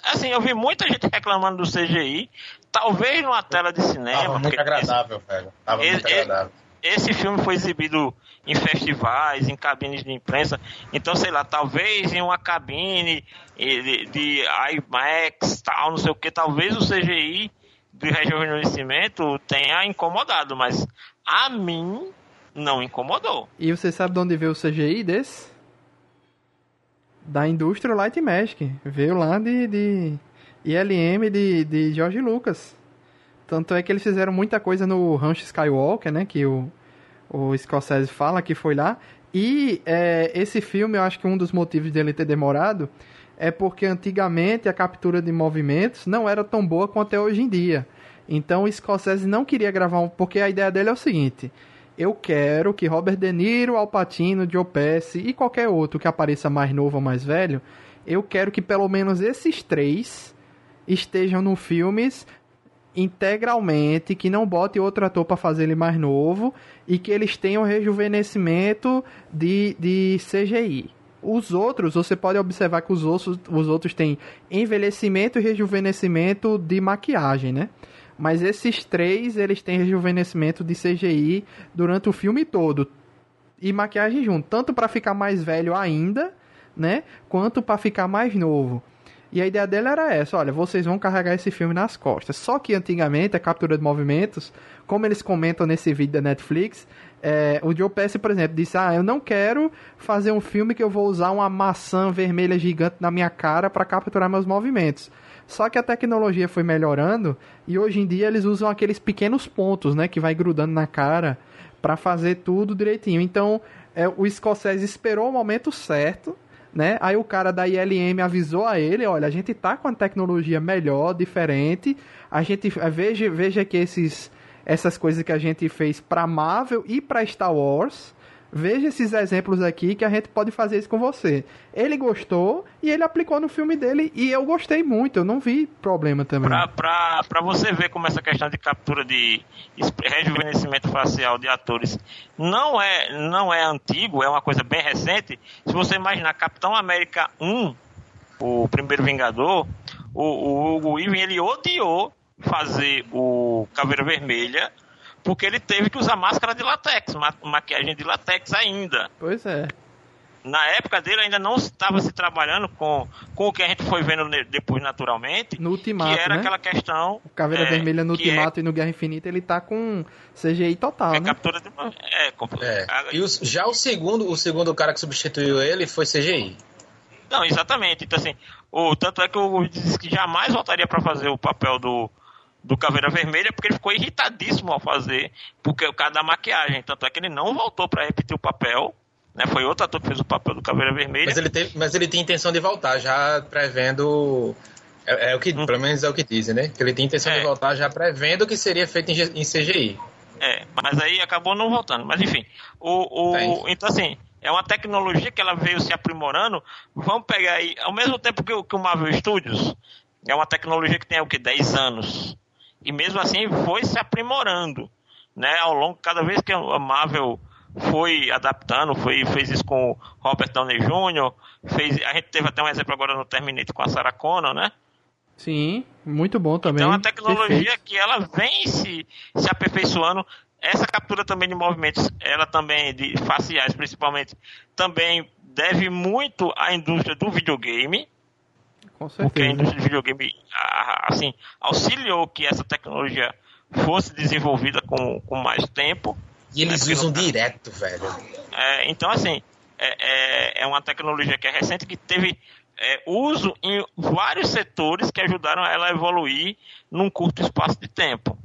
Assim, eu vi muita gente reclamando do CGI. Talvez numa tela de cinema. Tava muito agradável, esse, velho. Tava muito agradável. Esse filme foi exibido em festivais, em cabines de imprensa. Então, sei lá, talvez em uma cabine de, de IMAX, tal, não sei o que, talvez o CGI de rejuvenescimento tenha incomodado, mas a mim não incomodou. E você sabe de onde veio o CGI desse? Da indústria Light Magic. Veio lá de, de ILM de, de George Lucas. Tanto é que eles fizeram muita coisa no Rancho Skywalker, né? Que o, o Scorsese fala que foi lá. E é, esse filme, eu acho que um dos motivos dele ter demorado é porque antigamente a captura de movimentos não era tão boa quanto é hoje em dia. Então o Scorsese não queria gravar um. Porque a ideia dele é o seguinte: eu quero que Robert De Niro, Al Pacino, Joe Pesci e qualquer outro que apareça mais novo ou mais velho, eu quero que pelo menos esses três estejam no filmes integralmente, que não bote outro ator para fazer ele mais novo e que eles tenham rejuvenescimento de, de CGI. Os outros, você pode observar que os os outros têm envelhecimento e rejuvenescimento de maquiagem, né? Mas esses três, eles têm rejuvenescimento de CGI durante o filme todo. E maquiagem junto, tanto para ficar mais velho ainda, né? Quanto para ficar mais novo. E a ideia dele era essa: olha, vocês vão carregar esse filme nas costas. Só que antigamente a captura de movimentos, como eles comentam nesse vídeo da Netflix, é, o Joe Pesci, por exemplo, disse: Ah, eu não quero fazer um filme que eu vou usar uma maçã vermelha gigante na minha cara para capturar meus movimentos. Só que a tecnologia foi melhorando e hoje em dia eles usam aqueles pequenos pontos, né, que vai grudando na cara para fazer tudo direitinho. Então, é, o Scorsese esperou o momento certo né? Aí o cara da ILM avisou a ele, olha, a gente tá com a tecnologia melhor, diferente. A gente veja, veja que esses essas coisas que a gente fez para Marvel e para Star Wars, veja esses exemplos aqui que a gente pode fazer isso com você. Ele gostou e ele aplicou no filme dele e eu gostei muito, eu não vi problema também. Pra, você ver como essa questão de captura de rejuvenescimento facial de atores não é, não é antigo, é uma coisa bem recente. Se você imaginar Capitão América 1, o primeiro Vingador, o, o Hugo Weaving, ele odiou fazer o Caveira Vermelha porque ele teve que usar máscara de latex, ma maquiagem de latex ainda. Pois é. Na época dele ainda não estava se trabalhando com, com o que a gente foi vendo depois naturalmente. No Ultimato, que era né? aquela questão. O Caveira é, Vermelha no Ultimato é, e no Guerra Infinita ele tá com CGI total, é né? Captura de, é, é. E o, já o segundo, o segundo cara que substituiu ele foi CGI. Não, exatamente. Então assim, o, tanto é que o disse que jamais voltaria para fazer o papel do, do Caveira Vermelha, porque ele ficou irritadíssimo ao fazer, porque o cara da maquiagem. Tanto é que ele não voltou para repetir o papel. Né? Foi outro ator que fez o papel do Caveira Vermelha. Mas ele tem, mas ele tem intenção de voltar, já prevendo. É, é o que, hum. pelo menos é o que dizem, né? Que ele tem intenção é. de voltar já prevendo que seria feito em, em, CGI. É, mas aí acabou não voltando. Mas enfim, o, o, então assim, é uma tecnologia que ela veio se aprimorando. Vamos pegar aí, ao mesmo tempo que, que o Marvel Studios é uma tecnologia que tem o que 10 anos e mesmo assim foi se aprimorando, né? Ao longo, cada vez que a Marvel foi adaptando, foi, fez isso com Robert Downey Jr., fez, a gente teve até um exemplo agora no Terminator com a Sarah Connor, né? Sim, muito bom também. Então a tecnologia Perfeito. que ela vem se, se aperfeiçoando. Essa captura também de movimentos, ela também, de faciais principalmente, também deve muito à indústria do videogame. Com certeza. Porque a indústria do videogame, assim, auxiliou que essa tecnologia fosse desenvolvida com, com mais tempo. E eles né, usam direto, velho. É, então, assim, é, é, é, uma tecnologia que é recente que teve é, uso em vários setores que ajudaram ela a evoluir num curto espaço de tempo.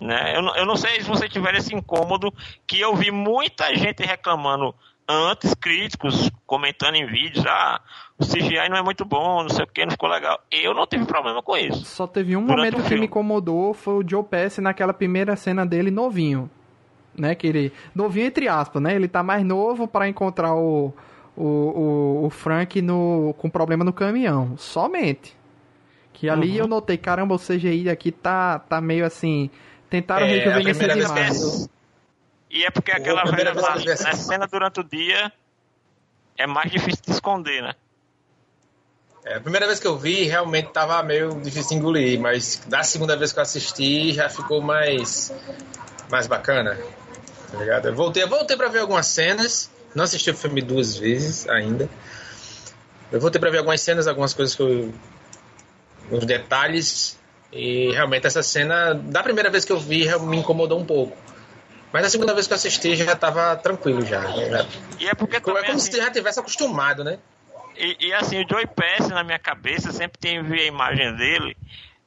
Né? Eu, eu não sei se você tiver esse incômodo que eu vi muita gente reclamando antes, críticos, comentando em vídeos, ah, o CGI não é muito bom, não sei o que, não ficou legal. Eu não tive problema com isso. Só teve um momento que me incomodou, foi o Joe Pesci naquela primeira cena dele novinho. Né, que ele. Novinho entre aspas, né? Ele tá mais novo para encontrar o, o, o, o, Frank no, com problema no caminhão. Somente. Que ali uhum. eu notei, caramba, o CGI aqui tá, tá meio assim. Tentaram é, rejuvenescer demais. E é porque aquela velha na, na cena durante o dia é mais difícil de esconder, né? É, a primeira vez que eu vi, realmente tava meio difícil de engolir, mas da segunda vez que eu assisti, já ficou mais, mais bacana. Tá ligado? Eu voltei, eu voltei pra ver algumas cenas, não assisti o filme duas vezes ainda. Eu voltei pra ver algumas cenas, algumas coisas que eu. uns detalhes. E realmente essa cena, da primeira vez que eu vi, me incomodou um pouco. Mas na segunda vez que eu assisti já tava tranquilo já. já. E é porque é como, também, é como assim, se já tivesse acostumado, né? E, e, assim, o Joey Pass na minha cabeça sempre tem a imagem dele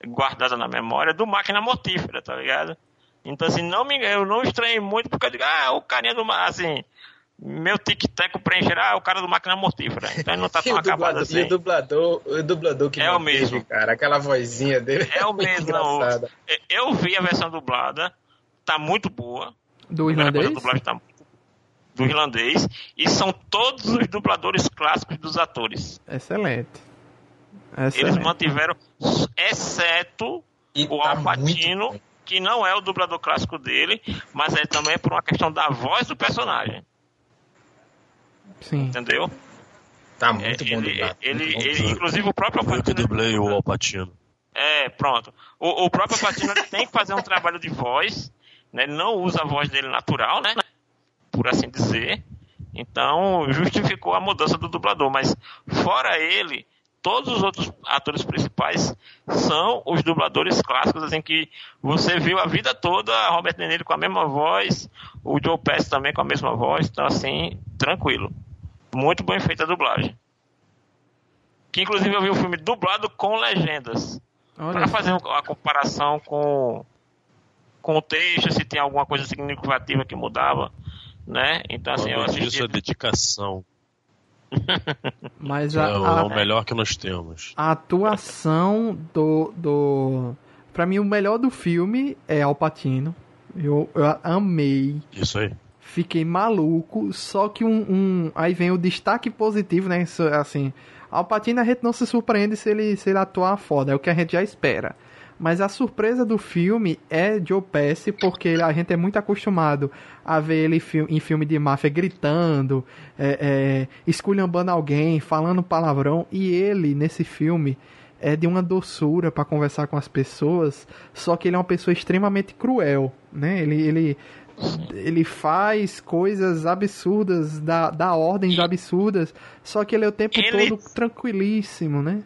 guardada na memória do máquina mortífera, tá ligado? Então, assim, não me, eu não estranhei muito porque eu digo, ah, o carinha do. Assim, meu tic-tac preencher, ah, o cara do máquina mortífera. Então ele não tá tão acabado assim. E o dublador, o dublador que é o mesmo, cara, aquela vozinha dele. É o mesmo. eu vi a versão dublada, tá muito boa. Do irlandês? Tá do irlandês e são todos os dubladores clássicos dos atores. Excelente. Excelente. Eles mantiveram, exceto e o tá Alpatino, que não é o dublador clássico dele, mas é também por uma questão da voz do personagem. Sim. Entendeu? Tá muito é, bom ele, dublado. Ele, ele, ele, inclusive o próprio Alpatino. Eu que dublei o Alpatino. É, pronto. O, o próprio Alpatino tem que fazer um trabalho de voz, né? Ele não usa a voz dele natural, né? Por assim dizer. Então, justificou a mudança do dublador. Mas, fora ele, todos os outros atores principais são os dubladores clássicos, assim, que você viu a vida toda Robert De Niro com a mesma voz, o Joe Pesci também com a mesma voz, então, assim, tranquilo. Muito bem feita a dublagem. Que, inclusive, eu vi o filme dublado com legendas. Para fazer a comparação com, com o texto, se tem alguma coisa significativa que mudava né? Então assim, eu assisti... Isso é dedicação. Mas a, é, a, o melhor que nós temos. A atuação do do para mim o melhor do filme é Al Pacino. Eu, eu amei. Isso aí. Fiquei maluco, só que um, um aí vem o destaque positivo, né? Assim, Al Pacino a gente não se surpreende se ele se ele atuar foda, é o que a gente já espera. Mas a surpresa do filme é Joe Pesci, porque a gente é muito acostumado a ver ele em filme de máfia gritando, é, é, esculhambando alguém, falando palavrão. E ele, nesse filme, é de uma doçura para conversar com as pessoas, só que ele é uma pessoa extremamente cruel, né? Ele, ele, ele faz coisas absurdas, da, da ordens absurdas, só que ele é o tempo ele... todo tranquilíssimo, né?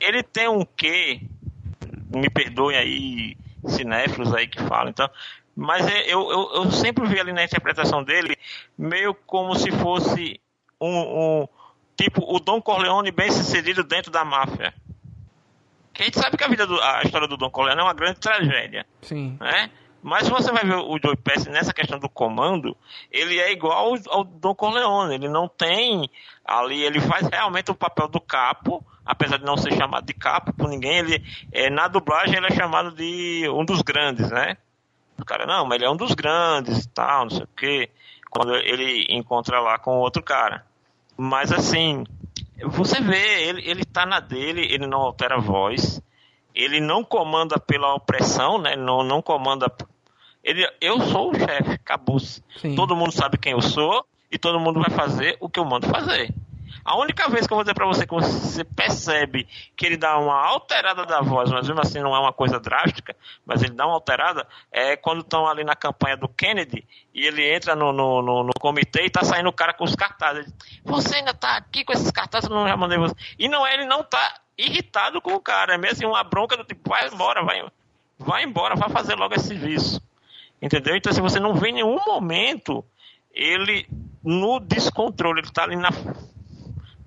Ele tem um quê me perdoem aí, cinéfilos aí que falam, então. Mas é, eu, eu, eu, sempre vi ali na interpretação dele meio como se fosse um, um tipo o Don Corleone bem sucedido dentro da máfia. Que a gente sabe que a vida do, a história do Don Corleone é uma grande tragédia. Sim. Né? Mas você vai ver o Joe Pesci nessa questão do comando, ele é igual ao, ao Don Corleone. Ele não tem ali, ele faz realmente o papel do capo, apesar de não ser chamado de capo por ninguém, ele é, na dublagem ele é chamado de um dos grandes, né? O cara, não, mas ele é um dos grandes e tal, não sei o quê. Quando ele encontra lá com outro cara. Mas assim, você vê, ele, ele tá na dele, ele não altera a voz, ele não comanda pela opressão, né? Não, não comanda. Ele, eu sou o chefe, acabou. Todo mundo sabe quem eu sou e todo mundo vai fazer o que eu mando fazer. A única vez que eu vou dizer para você que você percebe que ele dá uma alterada da voz, mas mesmo assim não é uma coisa drástica, mas ele dá uma alterada, é quando estão ali na campanha do Kennedy e ele entra no, no, no, no comitê e tá saindo o cara com os cartazes. Você ainda tá aqui com esses cartazes, eu não já mandei você. E não é, ele não tá irritado com o cara, é mesmo assim, uma bronca do tipo, vai embora, vai, vai embora, vai fazer logo esse serviço. Entendeu? Então, se você não vê em nenhum momento ele no descontrole, ele está ali na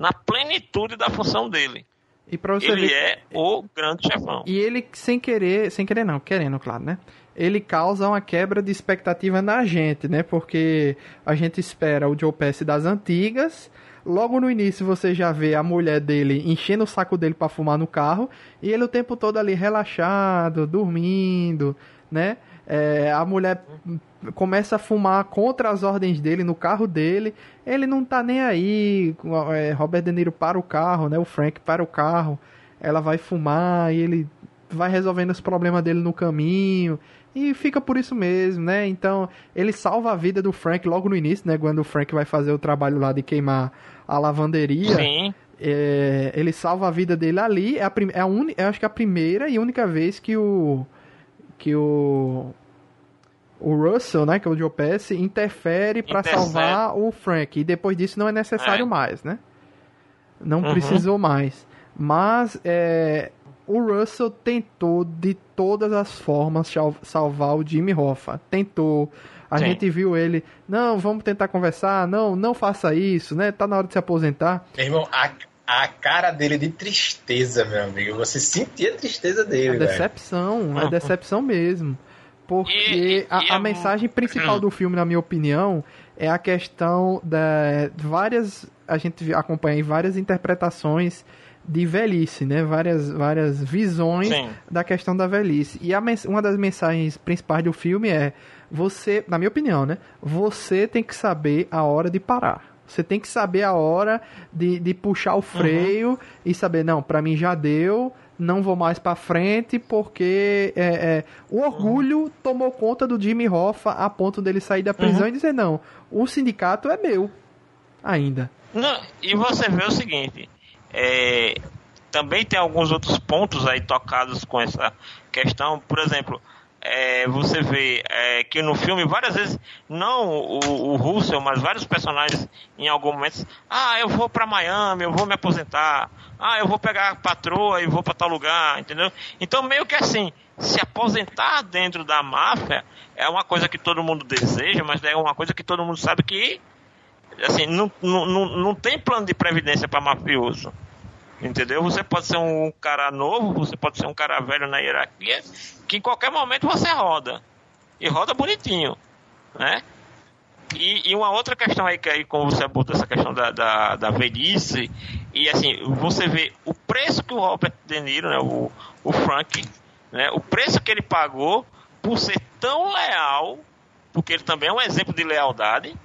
na plenitude da função dele. E pra você ele ver... é o grande chefão. E ele, sem querer, sem querer não, querendo, claro, né? Ele causa uma quebra de expectativa na gente, né? Porque a gente espera o Joe Pesci das antigas. Logo no início você já vê a mulher dele enchendo o saco dele para fumar no carro. E ele o tempo todo ali relaxado, dormindo, né? É, a mulher começa a fumar contra as ordens dele no carro dele. Ele não tá nem aí. É, Robert De Niro para o carro, né? O Frank para o carro. Ela vai fumar e ele vai resolvendo os problemas dele no caminho. E fica por isso mesmo, né? Então, ele salva a vida do Frank logo no início, né? Quando o Frank vai fazer o trabalho lá de queimar a lavanderia. Sim. É, ele salva a vida dele ali. É a, é a un... Eu acho que é a primeira e única vez que o. Que o o Russell, né, que é o Joe Pesci, interfere para salvar o Frank. E depois disso não é necessário é. mais, né? Não uhum. precisou mais. Mas é, o Russell tentou de todas as formas salvar o Jimmy Hoffa. Tentou. A Sim. gente viu ele, não, vamos tentar conversar, não, não faça isso, né? Tá na hora de se aposentar. Meu irmão, a, a cara dele de tristeza, meu amigo. Você sentia a tristeza dele, A decepção, a decepção mesmo. Porque e, a, e a, mensagem principal do filme, na minha opinião, é a questão da várias a gente acompanha em várias interpretações de velhice, né? Várias várias visões Sim. da questão da velhice. E a, uma das mensagens principais do filme é você, na minha opinião, né? Você tem que saber a hora de parar. Você tem que saber a hora de, de puxar o freio uhum. e saber, não, para mim já deu, não vou mais para frente porque é, é, o orgulho uhum. tomou conta do Jimmy Hoffa a ponto dele sair da prisão uhum. e dizer não, o sindicato é meu ainda. Não, e você vê o seguinte, é, também tem alguns outros pontos aí tocados com essa questão, por exemplo, é, você vê é, que no filme várias vezes, não o, o Russell, mas vários personagens em algum momento, ah, eu vou para Miami, eu vou me aposentar, ah, eu vou pegar a patroa e vou para tal lugar, entendeu? Então meio que assim, se aposentar dentro da máfia é uma coisa que todo mundo deseja, mas é uma coisa que todo mundo sabe que assim, não, não, não tem plano de previdência para mafioso. Entendeu? Você pode ser um cara novo, você pode ser um cara velho na hierarquia, que em qualquer momento você roda. E roda bonitinho, né? E, e uma outra questão aí, que aí como você abortou essa questão da, da, da, velhice, e assim, você vê o preço que o Robert De Niro, né, o, o Frank, né, o preço que ele pagou por ser tão leal, porque ele também é um exemplo de lealdade,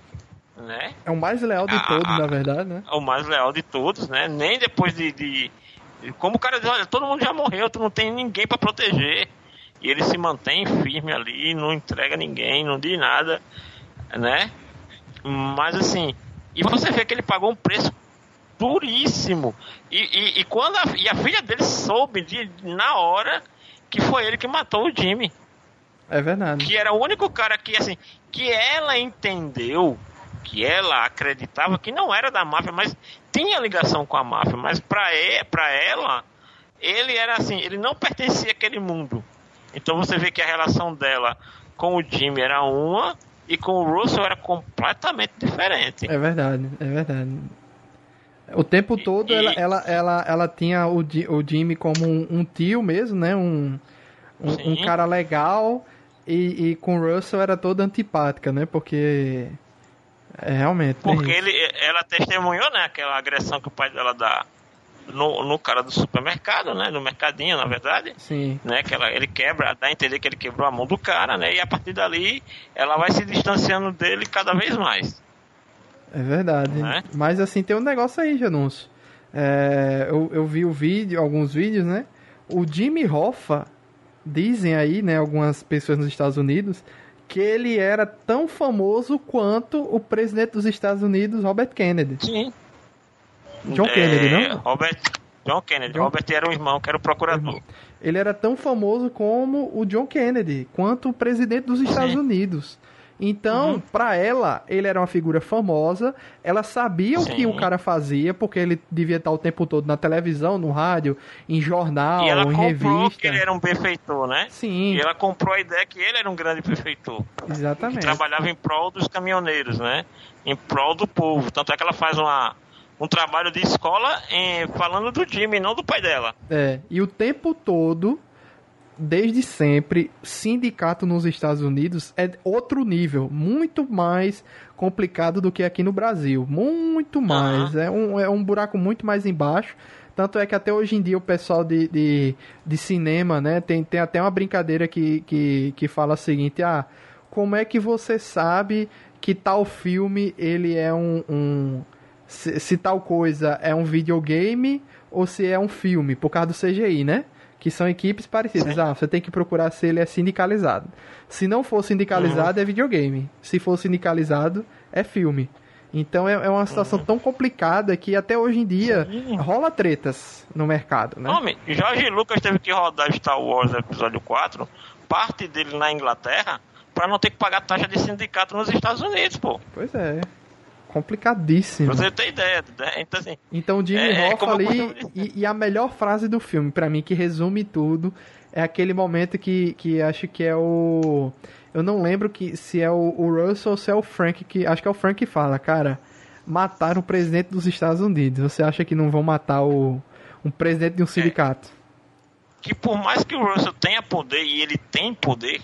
né? É o mais leal de todos, na verdade, né? É o mais leal de todos, né? Nem depois de, de como o cara diz, olha, todo mundo já morreu, tu não tem ninguém para proteger. E ele se mantém firme ali, não entrega ninguém, não diz nada, né? Mas assim, e você vê que ele pagou um preço duríssimo. E, e, e quando a, e a filha dele soube de, na hora que foi ele que matou o Jimmy. É verdade. Que era o único cara que, assim, que ela entendeu que ela acreditava que não era da máfia, mas tinha ligação com a máfia. Mas para ela, ele era assim, ele não pertencia àquele mundo. Então você vê que a relação dela com o Jimmy era uma e com o Russell era completamente diferente. É verdade, é verdade. O tempo todo e, ela, ela, ela, ela tinha o, o Jimmy como um, um tio mesmo, né? Um, um, um cara legal. E, e, com o Russell era toda antipática, né? Porque é, realmente. Porque ele, ela testemunhou, né, aquela agressão que o pai dela dá no, no cara do supermercado, né, no mercadinho, na verdade. Sim. Né, que ela, ele quebra, dá a entender que ele quebrou a mão do cara, né, e a partir dali ela vai se distanciando dele cada vez mais. É verdade. Né? Mas assim, tem um negócio aí, Janúncio. É, eu, eu vi o vídeo, alguns vídeos, né? O Jimmy Hoffa, dizem aí, né, algumas pessoas nos Estados Unidos, que ele era tão famoso quanto o presidente dos Estados Unidos, Robert Kennedy. Sim. John é, Kennedy, não? Robert, John Kennedy. John... Robert era o irmão, que era o procurador. Ele era tão famoso como o John Kennedy, quanto o presidente dos Estados Sim. Unidos. Então, uhum. para ela, ele era uma figura famosa, ela sabia Sim. o que o cara fazia, porque ele devia estar o tempo todo na televisão, no rádio, em jornal, e ela em revista. que ele era um benfeitor, né? Sim. E ela comprou a ideia que ele era um grande benfeitor. Exatamente. Que trabalhava em prol dos caminhoneiros, né? Em prol do povo. Tanto é que ela faz uma, um trabalho de escola em, falando do Jimmy, não do pai dela. É, e o tempo todo desde sempre, sindicato nos Estados Unidos é outro nível, muito mais complicado do que aqui no Brasil. Muito mais. Uhum. É, um, é um buraco muito mais embaixo. Tanto é que até hoje em dia o pessoal de, de, de cinema, né, tem, tem até uma brincadeira que, que, que fala o seguinte, ah, como é que você sabe que tal filme ele é um, um se, se tal coisa é um videogame ou se é um filme, por causa do CGI, né? Que são equipes parecidas. Ah, você tem que procurar se ele é sindicalizado. Se não for sindicalizado, uhum. é videogame. Se for sindicalizado, é filme. Então é, é uma situação uhum. tão complicada que até hoje em dia Sim. rola tretas no mercado, né? Homem, Jorge Lucas teve que rodar Star Wars episódio 4, parte dele na Inglaterra, para não ter que pagar taxa de sindicato nos Estados Unidos, pô. Pois é complicadíssimo. Você ter ideia. Né? Então, assim, então Jimmy é, Hoffa ali. E, e, a melhor frase do filme, para mim, que resume tudo, é aquele momento que, que acho que é o. Eu não lembro que se é o, o Russell ou se é o Frank que. Acho que é o Frank que fala, cara. Mataram o presidente dos Estados Unidos. Você acha que não vão matar o um presidente de um é. sindicato? É. Que por mais que o Russell tenha poder e ele tem poder,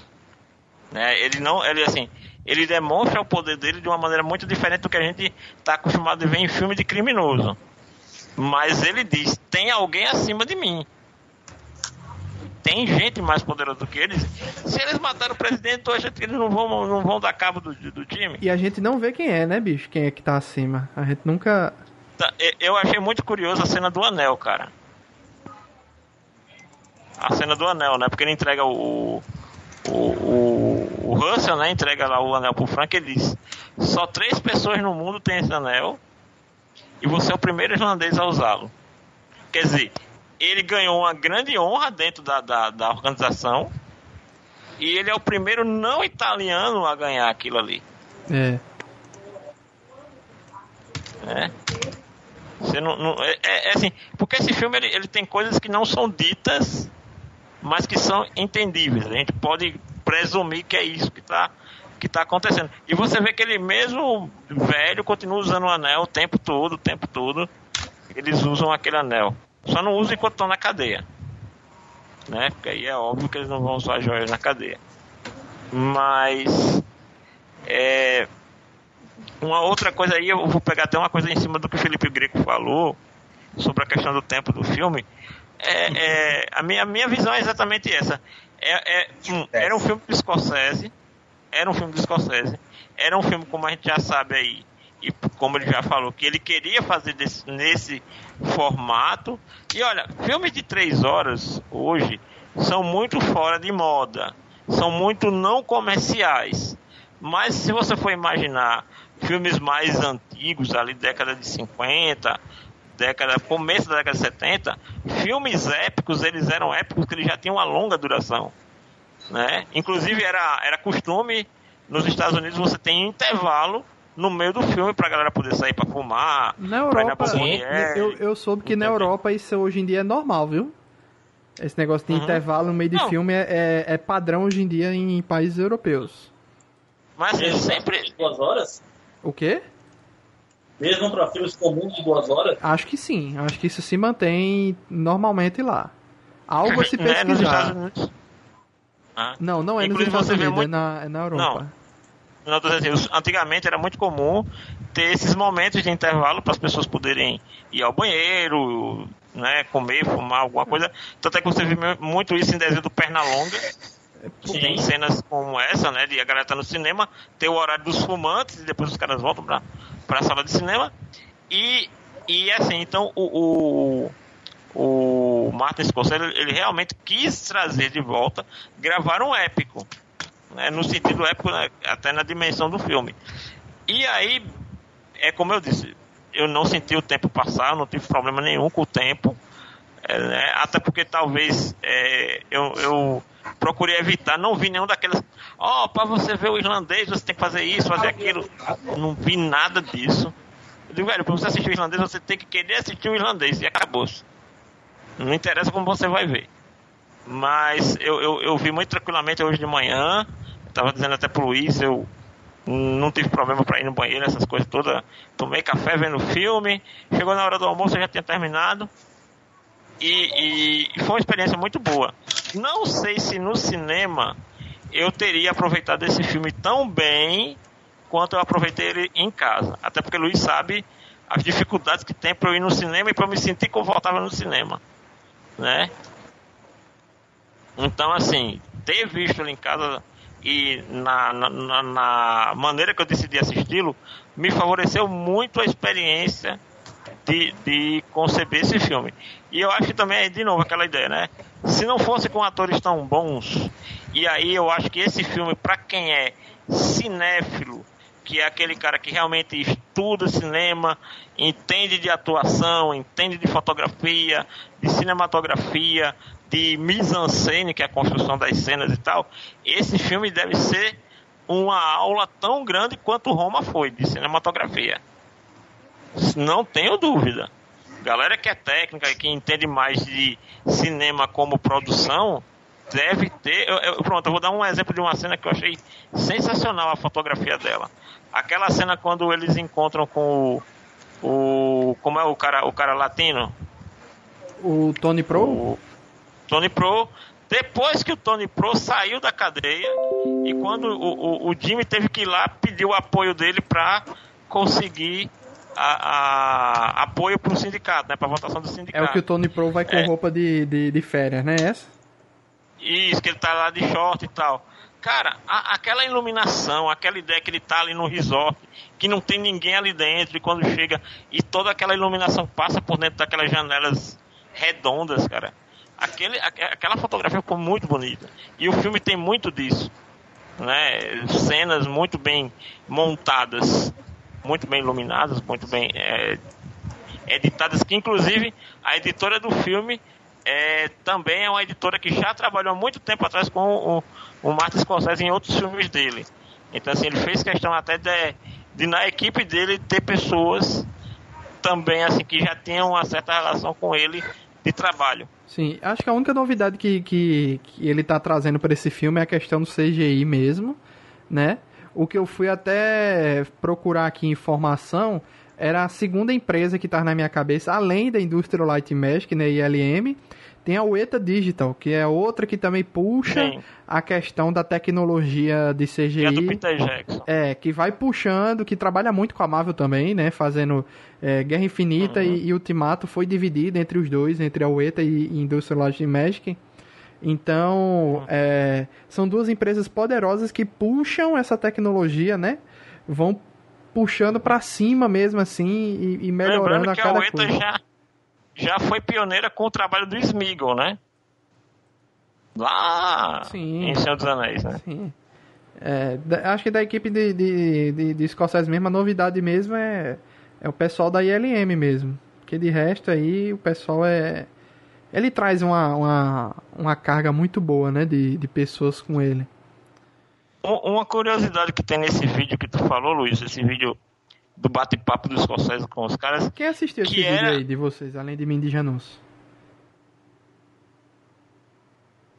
né? Ele não, ele assim, ele demonstra o poder dele de uma maneira muito diferente do que a gente está acostumado a ver em filme de criminoso. Mas ele diz: tem alguém acima de mim. Tem gente mais poderosa do que eles. Se eles mataram o presidente, eu acho que eles não vão, não vão dar cabo do, do time. E a gente não vê quem é, né, bicho? Quem é que tá acima. A gente nunca. Tá, eu achei muito curioso a cena do anel, cara. A cena do anel, né? Porque ele entrega o, o, o, o Russell né, entrega lá o anel pro Frank, ele diz: só três pessoas no mundo têm esse anel e você é o primeiro irlandês a usá-lo. Quer dizer, ele ganhou uma grande honra dentro da, da, da organização e ele é o primeiro não italiano a ganhar aquilo ali. É. É. Você não, não é, é, é, assim, porque esse filme ele, ele tem coisas que não são ditas mas que são entendíveis. A gente pode presumir que é isso que está que tá acontecendo. E você vê que ele mesmo velho continua usando o anel o tempo todo, o tempo todo. Eles usam aquele anel. Só não usam enquanto estão na cadeia. Né? Porque aí é óbvio que eles não vão usar joias na cadeia. Mas é, uma outra coisa aí, eu vou pegar até uma coisa em cima do que o Felipe Greco falou sobre a questão do tempo do filme é, é, a, minha, a minha visão é exatamente essa. É, é, um, era um filme do Scorsese, era um filme do Scorsese, era um filme como a gente já sabe aí, e como ele já falou, que ele queria fazer desse, nesse formato. E olha, filmes de três horas hoje são muito fora de moda, são muito não comerciais. Mas se você for imaginar filmes mais antigos, ali década de 50, década, começo da década de 70, filmes épicos, eles eram épicos que eles já tinham uma longa duração. Né? Inclusive era, era costume nos Estados Unidos você tem intervalo no meio do filme pra galera poder sair pra fumar. Na Europa, eu, eu soube que na Europa isso hoje em dia é normal, viu? Esse negócio de uhum. intervalo no meio de Não. filme é, é, é, padrão hoje em dia em países europeus. Mas assim, sempre. Duas horas? O quê? Mesmo para filmes comuns de duas horas? Acho que sim. Acho que isso se mantém normalmente lá. Algo a se é pesquisar. Ah. Não, não é Inclusive, nos Estados Unidos, muito... é, na, é na Europa. Não. não antigamente era muito comum ter esses momentos de intervalo para as pessoas poderem ir ao banheiro, né, comer, fumar, alguma coisa. Tanto é que você vê muito isso em desenho do Pernalonga. Sim. Tem cenas como essa, né? De a galera tá no cinema, tem o horário dos fumantes e depois os caras voltam pra, pra sala de cinema. E, e assim, então o, o, o Martin Scorsese, ele realmente quis trazer de volta, gravar um épico. né, no sentido épico, né, até na dimensão do filme. E aí, é como eu disse, eu não senti o tempo passar, não tive problema nenhum com o tempo, é, né, até porque talvez é, eu, eu, procurei evitar, não vi nenhum daqueles, ó, oh, para você ver o irlandês, você tem que fazer isso, fazer aquilo, não vi nada disso. Eu digo, velho, pra você assistir o irlandês, você tem que querer assistir o irlandês, e acabou-se. Não interessa como você vai ver. Mas eu, eu, eu vi muito tranquilamente hoje de manhã, Tava dizendo até pro Luiz, eu não tive problema para ir no banheiro, essas coisas todas. Tomei café vendo filme. Chegou na hora do almoço, eu já tinha terminado. E, e, foi uma experiência muito boa. Não sei se no cinema eu teria aproveitado esse filme tão bem quanto eu aproveitei ele em casa. Até porque Luiz sabe as dificuldades que tem para eu ir no cinema e para me sentir confortável no cinema, né? Então, assim, ter visto ele em casa e na, na, na, maneira que eu decidi assisti-lo, me favoreceu muito a experiência de, de conceber esse filme. E eu acho que também é, de novo, aquela ideia, né? Se não fosse com atores tão bons, e aí eu acho que esse filme, para quem é cinéfilo, que é aquele cara que realmente estuda cinema, entende de atuação, entende de fotografia, de cinematografia, de mise-en-scène, que é a construção das cenas e tal, esse filme deve ser uma aula tão grande quanto Roma foi de cinematografia. Não tenho dúvida. Galera que é técnica e que entende mais de cinema como produção, deve ter. Eu, eu, pronto, eu vou dar um exemplo de uma cena que eu achei sensacional a fotografia dela. Aquela cena quando eles encontram com o. o como é o cara, o cara latino? O Tony Pro? O, Tony Pro. Depois que o Tony Pro saiu da cadeia e quando o, o, o Jimmy teve que ir lá pedir o apoio dele para conseguir a, a, apoio para o sindicato, né, para votação do sindicato. É o que o Tony Pro vai com é. roupa de, de, de férias, né? Essa? Isso, que ele tá lá de short e tal. Cara, a, aquela iluminação, aquela ideia que ele tá ali no resort, que não tem ninguém ali dentro, e quando chega, e toda aquela iluminação passa por dentro daquelas janelas redondas, cara aquele, aquela fotografia ficou muito bonita. E o filme tem muito disso. Né? Cenas muito bem montadas, muito bem iluminadas, muito bem é, editadas, que inclusive a editora do filme é, também é uma editora que já trabalhou há muito tempo atrás com o, o Martin Scorsese em outros filmes dele. Então assim, ele fez questão até de, de na equipe dele ter pessoas também assim que já tinham uma certa relação com ele de trabalho. Sim, acho que a única novidade que, que, que ele está trazendo para esse filme é a questão do CGI mesmo, né? O que eu fui até procurar aqui informação era a segunda empresa que está na minha cabeça, além da Industrial Light Magic, né, ILM, tem a Ueta Digital, que é outra que também puxa Sim. a questão da tecnologia de CGI. Que é do Peter Jackson. É, que vai puxando, que trabalha muito com a Marvel também, né? Fazendo é, Guerra Infinita uhum. e, e, Ultimato foi dividido entre os dois, entre a Ueta e, e Industrial Light Magic. Então, uhum. é, são duas empresas poderosas que puxam essa tecnologia, né? Vão puxando para cima mesmo assim e, e melhorando a cada a coisa. Já já foi pioneira com o trabalho do Smigol, né? Lá Sim. em Senhor dos Anéis, né? Sim. É, acho que da equipe de, de, de, de Scorsese mesmo, a novidade mesmo é, é o pessoal da ILM mesmo. Porque de resto aí o pessoal é. Ele traz uma, uma, uma carga muito boa, né? De, de pessoas com ele. Uma curiosidade que tem nesse vídeo que tu falou, Luiz, esse vídeo do bate-papo dos Scorsese com os caras. Quem assistiu esse era... vídeo aí de vocês, além de mim de Janus?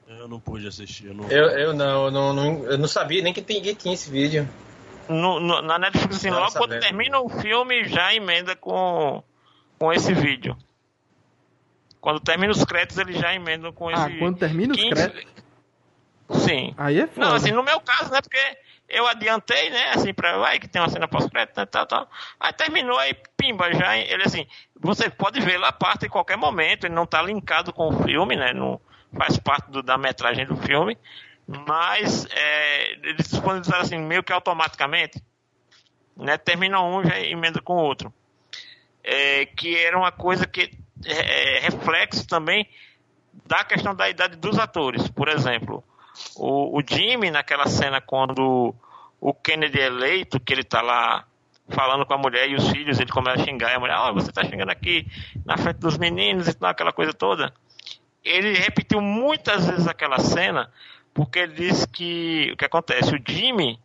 Eu não pude assistir. Eu não, eu, eu não, eu não, não, eu não sabia nem que ninguém tinha esse vídeo. No, no, na Netflix, assim, logo quando termina o filme, já emenda com, com esse vídeo. Quando termina os créditos, eles já emendam com ah, esse. Ah, quando termina 15... os créditos? Sim. Aí é foda. Não, assim, no meu caso, né? Porque eu adiantei, né, assim, pra, vai, que tem uma cena pós-crédito, né, tal, tal. Aí terminou, aí, pimba, já, ele assim, você pode ver lá a parte em qualquer momento, ele não tá linkado com o filme, né, não faz parte do, da metragem do filme, mas é, eles disponibilizaram assim, meio que automaticamente, né, termina um já emenda com o outro. É, que era uma coisa que é, é reflexo também da questão da idade dos atores. Por exemplo, O, o Jimmy, naquela cena quando o Kennedy é eleito, que ele tá lá falando com a mulher e os filhos, ele começa a xingar, e a mulher, oh, você tá xingando aqui na frente dos meninos e tal, aquela coisa toda. Ele repetiu muitas vezes aquela cena, porque ele disse que o que acontece, o Jimmy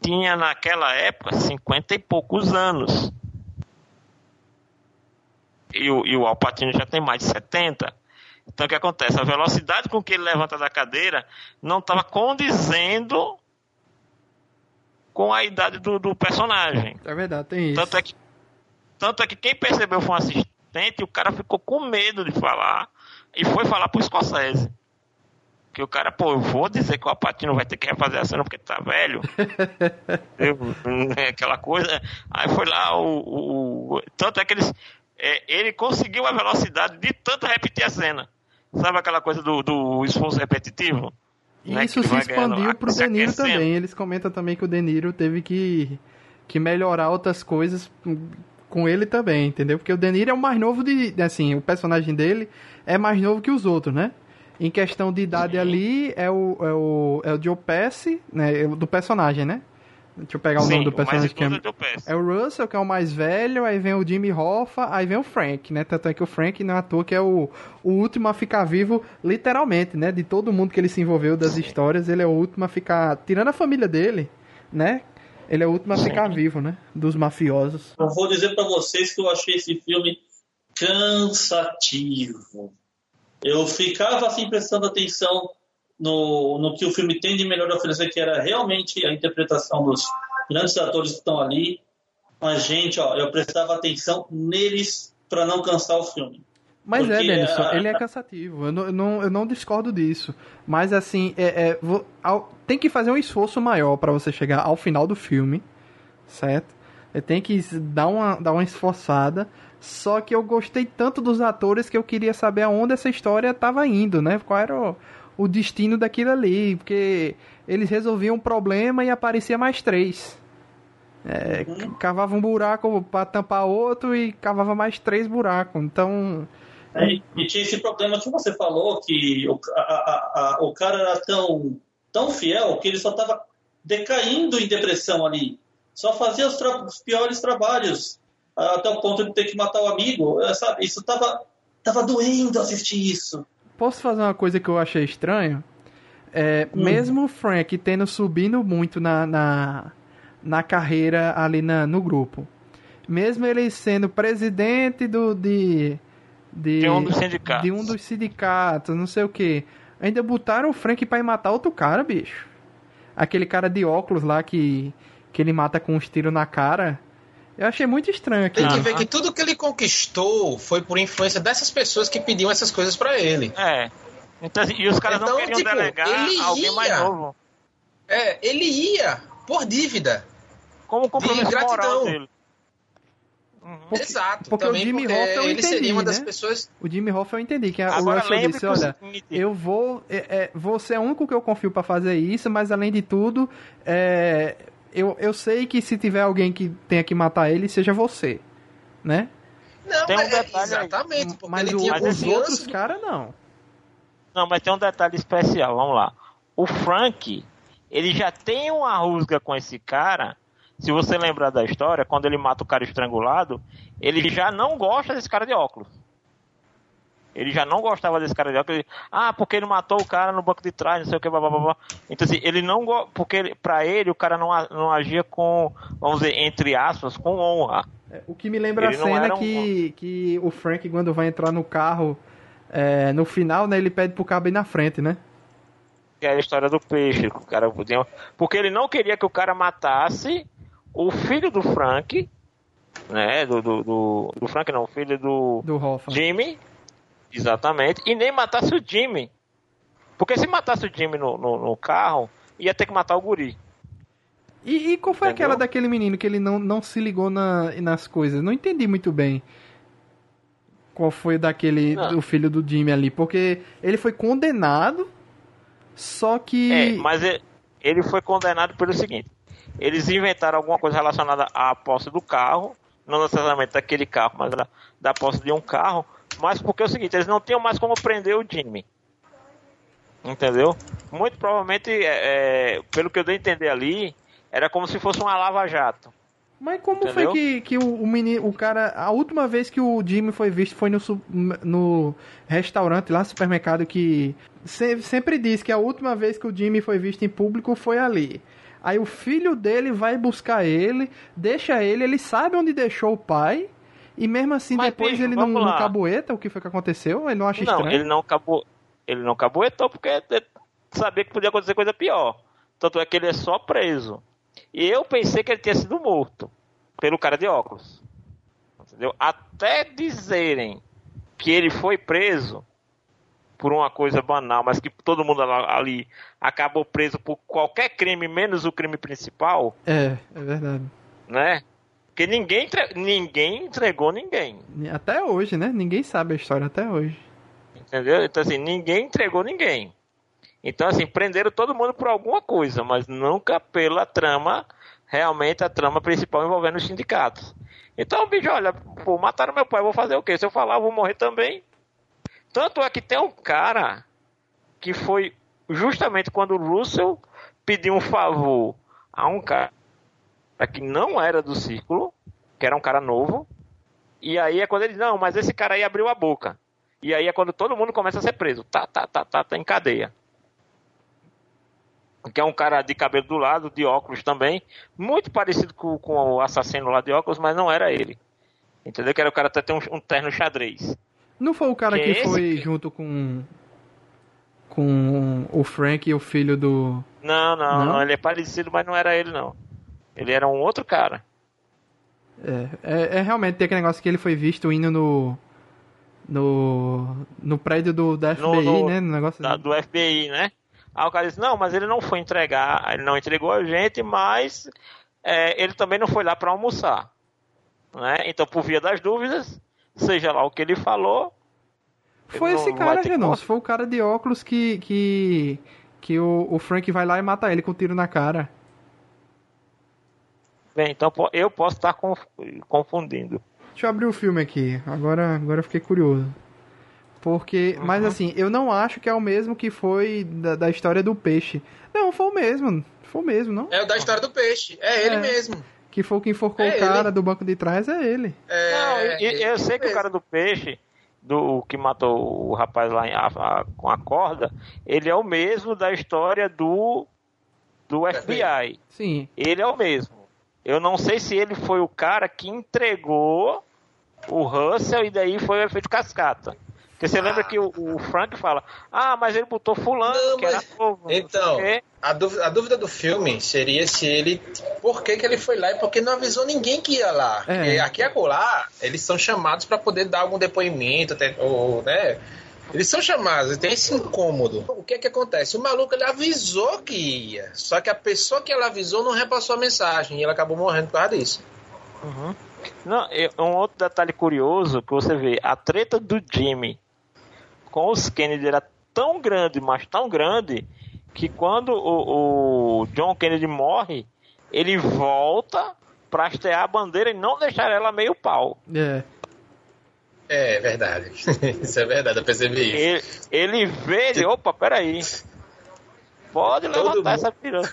tinha naquela época 50 e poucos anos. E o, e o Alpatino já tem mais de 70. Então o que acontece? A velocidade com que ele levanta da cadeira não estava condizendo com a idade do, do, personagem. É verdade, tem isso. Tanto é, que, tanto é que quem percebeu foi um assistente, o cara ficou com medo de falar e foi falar pro Scorsese. Que o cara, pô, eu vou dizer que o Apatino vai ter que refazer a cena porque tá velho. eu, é aquela coisa. Aí foi lá o. o tanto é que eles. É, ele conseguiu a velocidade de tanto repetir a cena. Sabe aquela coisa do, do esforço repetitivo? E né, isso se expandiu pro De Niro também. Eles comentam também que o De Niro teve que, que melhorar outras coisas com ele também, entendeu? Porque o De Niro é o mais novo de. Assim, o personagem dele é mais novo que os outros, né? Em questão de idade Sim. ali, é o, é o, é o Joe Pesci, né? Do personagem, né? Deixa eu pegar Sim, o nome do personagem que é, é, o Russell, que é o mais velho, aí vem o Jimmy Hoffa, aí vem o Frank, né? Tanto é que o Frank não é à toa que é o, o último a ficar vivo, literalmente, né? De todo mundo que ele se envolveu das Sim. histórias, ele é o último a ficar. Tirando a família dele, né? Ele é o último a ficar vivo, né? Dos mafiosos. Eu vou dizer para vocês que eu achei esse filme cansativo. Eu ficava assim prestando atenção no, no que o filme tem de melhor a oferecer, que era realmente a interpretação dos grandes atores que estão ali. Mas, gente, ó, eu prestava atenção neles para não cansar o filme. Mas é, Porque é, Denison, a... ele é cansativo. Eu não, eu não, eu não discordo disso. Mas, assim, é, é vou, ao, tem que fazer um esforço maior para você chegar ao final do filme, certo? Tem que dar uma, dar uma esforçada. Só que eu gostei tanto dos atores que eu queria saber aonde essa história estava indo, né? Qual era o, o destino daquilo ali, porque eles resolviam um problema e aparecia mais três. É, uhum. Cavava um buraco para tampar outro e cavava mais três buracos. Então. É, e tinha esse problema que você falou, que o, a, a, a, o cara era tão, tão fiel que ele só estava decaindo em depressão ali. Só fazia os, os, piores trabalhos, até o ponto de ter que matar o amigo. Sabe? Isso estava tava doendo assistir isso. Posso fazer uma coisa que eu achei estranho? É, hum. Mesmo o Frank tendo subindo muito na, na, na carreira ali na, no grupo, mesmo ele sendo presidente do, de, de, de um dos sindicatos, de um dos sindicatos, não sei o que, ainda botaram o Frank pra ir matar outro cara, bicho. Aquele cara de óculos lá que, que ele mata com uns tiros na cara. Eu achei muito estranho aqui. Tem que ver que tudo que ele conquistou foi por influência dessas pessoas que pediam essas coisas para ele. É. Então, e os caras então, não queriam tipo, delegar ele alguém ia, mais novo. É, ele ia por dívida. Como compromisso de moral dele. Uhum. Porque, Exato. Porque também o Jimmy Hoffa eu entendi, seria uma das né? pessoas... O Jimmy Hoffa eu entendi, que Agora, o Russell disse, olha, eu vou... É, é, você é o único que eu confio para fazer isso, mas além de tudo, é, eu, eu sei que se tiver alguém que tenha que matar ele, seja você, né? Não, tem um detalhe exatamente, mas o, os outros caras não. Não, mas tem um detalhe especial, vamos lá. O Frank, ele já tem uma rusga com esse cara. Se você lembrar da história, quando ele mata o cara estrangulado, ele já não gosta desse cara de óculos. Ele já não gostava desse cara de óculos. ah, porque ele matou o cara no banco de trás, não sei o que, blá, blá, blá. Então, assim, ele não porque ele, pra ele o cara não, não agia com, vamos dizer, entre aspas, com honra. É, o que me lembra ele a cena um... que, que o Frank, quando vai entrar no carro, é, no final, né, ele pede pro cabo ir na frente, né? Que é a história do peixe. O cara. Porque ele não queria que o cara matasse o filho do Frank, né? Do, do, do, do Frank não, o filho do, do Jimmy Exatamente. E nem matasse o Jimmy. Porque se matasse o Jimmy no, no, no carro, ia ter que matar o guri. E, e qual foi Entendeu? aquela daquele menino que ele não, não se ligou na, nas coisas? Não entendi muito bem. Qual foi daquele do filho do Jimmy ali? Porque ele foi condenado, só que. É, mas ele foi condenado pelo seguinte: eles inventaram alguma coisa relacionada à posse do carro, não necessariamente daquele carro, mas da, da posse de um carro, mas porque é o seguinte, eles não tinham mais como prender o Jimmy. Entendeu? muito provavelmente, é, é, pelo que eu dei a entender ali, era como se fosse uma lava-jato. Mas como Entendeu? foi que, que o, o, menino, o cara. A última vez que o Jimmy foi visto foi no, no restaurante lá, supermercado, que se, sempre diz que a última vez que o Jimmy foi visto em público foi ali. Aí o filho dele vai buscar ele, deixa ele, ele sabe onde deixou o pai. E mesmo assim, Mas, depois bicho, ele não, não cabueta o que foi que aconteceu? Ele não acha não, estranho? Ele não, cabo, ele não cabuetou porque sabia que podia acontecer coisa pior. Tanto é que ele é só preso. E eu pensei que ele tinha sido morto pelo cara de óculos. Entendeu? Até dizerem que ele foi preso por uma coisa banal, mas que todo mundo ali acabou preso por qualquer crime, menos o crime principal. É, é verdade. Né? Porque ninguém, ninguém entregou ninguém. Até hoje, né? Ninguém sabe a história até hoje. Entendeu? Então, assim, ninguém entregou ninguém. Então, assim, prenderam todo mundo por alguma coisa, mas nunca pela trama, realmente a trama principal envolvendo os sindicatos. Então, bicho, olha, pô, mataram meu pai, vou fazer o quê? Se eu falar, eu vou morrer também. Tanto é que tem um cara que foi justamente quando o Russell pediu um favor a um cara que não era do círculo, que era um cara novo, e aí é quando ele diz, não, mas esse cara aí abriu a boca. E aí é quando todo mundo começa a ser preso. Tá, tá, tá, tá, tá em cadeia que é um cara de cabelo do lado, de óculos também, muito parecido com, com o assassino lá de óculos, mas não era ele. Entendeu? Que era o cara até ter um, um terno xadrez. Não foi o cara que, que foi junto com com o Frank e o filho do. Não, não, não, ele é parecido, mas não era ele não. Ele era um outro cara. É, é, é realmente tem aquele negócio que ele foi visto indo no no no prédio do da FBI, no, no, né? No negócio da, do FBI, né? Aí o cara disse, não, mas ele não foi entregar, ele não entregou a gente, mas é, ele também não foi lá para almoçar. Né? Então, por via das dúvidas, seja lá o que ele falou. Foi esse não, cara, Renôncio, foi o cara de óculos que, que, que o, o Frank vai lá e mata ele com um tiro na cara. Bem, então eu posso estar confundindo. Deixa eu abrir o filme aqui, agora, agora eu fiquei curioso. Porque, uhum. mas assim, eu não acho que é o mesmo que foi da, da, história do peixe. Não, foi o mesmo. Foi o mesmo, não? É o da história do peixe. É ele é. mesmo. Que foi o que enforcou é o cara ele. do banco de trás, é ele. É, não, eu, eu sei que o cara do peixe, do que matou o rapaz lá em, a, a, com a corda, ele é o mesmo da história do do FBI. Sim. Ele é o mesmo. Eu não sei se ele foi o cara que entregou o Russell e daí foi o efeito cascata. Porque você ah. lembra que o, o, Frank fala, ah, mas ele botou fulano, não, que mas... era novo. Então, a dúvida, a dúvida, do filme seria se ele. Por que, que ele foi lá e por que não avisou ninguém que ia lá? É. aqui e acolá, eles são chamados para poder dar algum depoimento, ou, né? Eles são chamados, tem esse incômodo. O que é que acontece? O maluco ele avisou que ia, só que a pessoa que ela avisou não repassou a mensagem e ela acabou morrendo por causa disso. Uhum. Não, um outro detalhe curioso que você vê, a treta do Jimmy com os Kennedy era tão grande, mas tão grande, que quando o, o John Kennedy morre, ele volta para hastear a bandeira e não deixar ela meio pau. É. É verdade. isso é verdade, eu percebi isso. Ele, ele vê, ele, opa, peraí. Pode levantar essa piranha.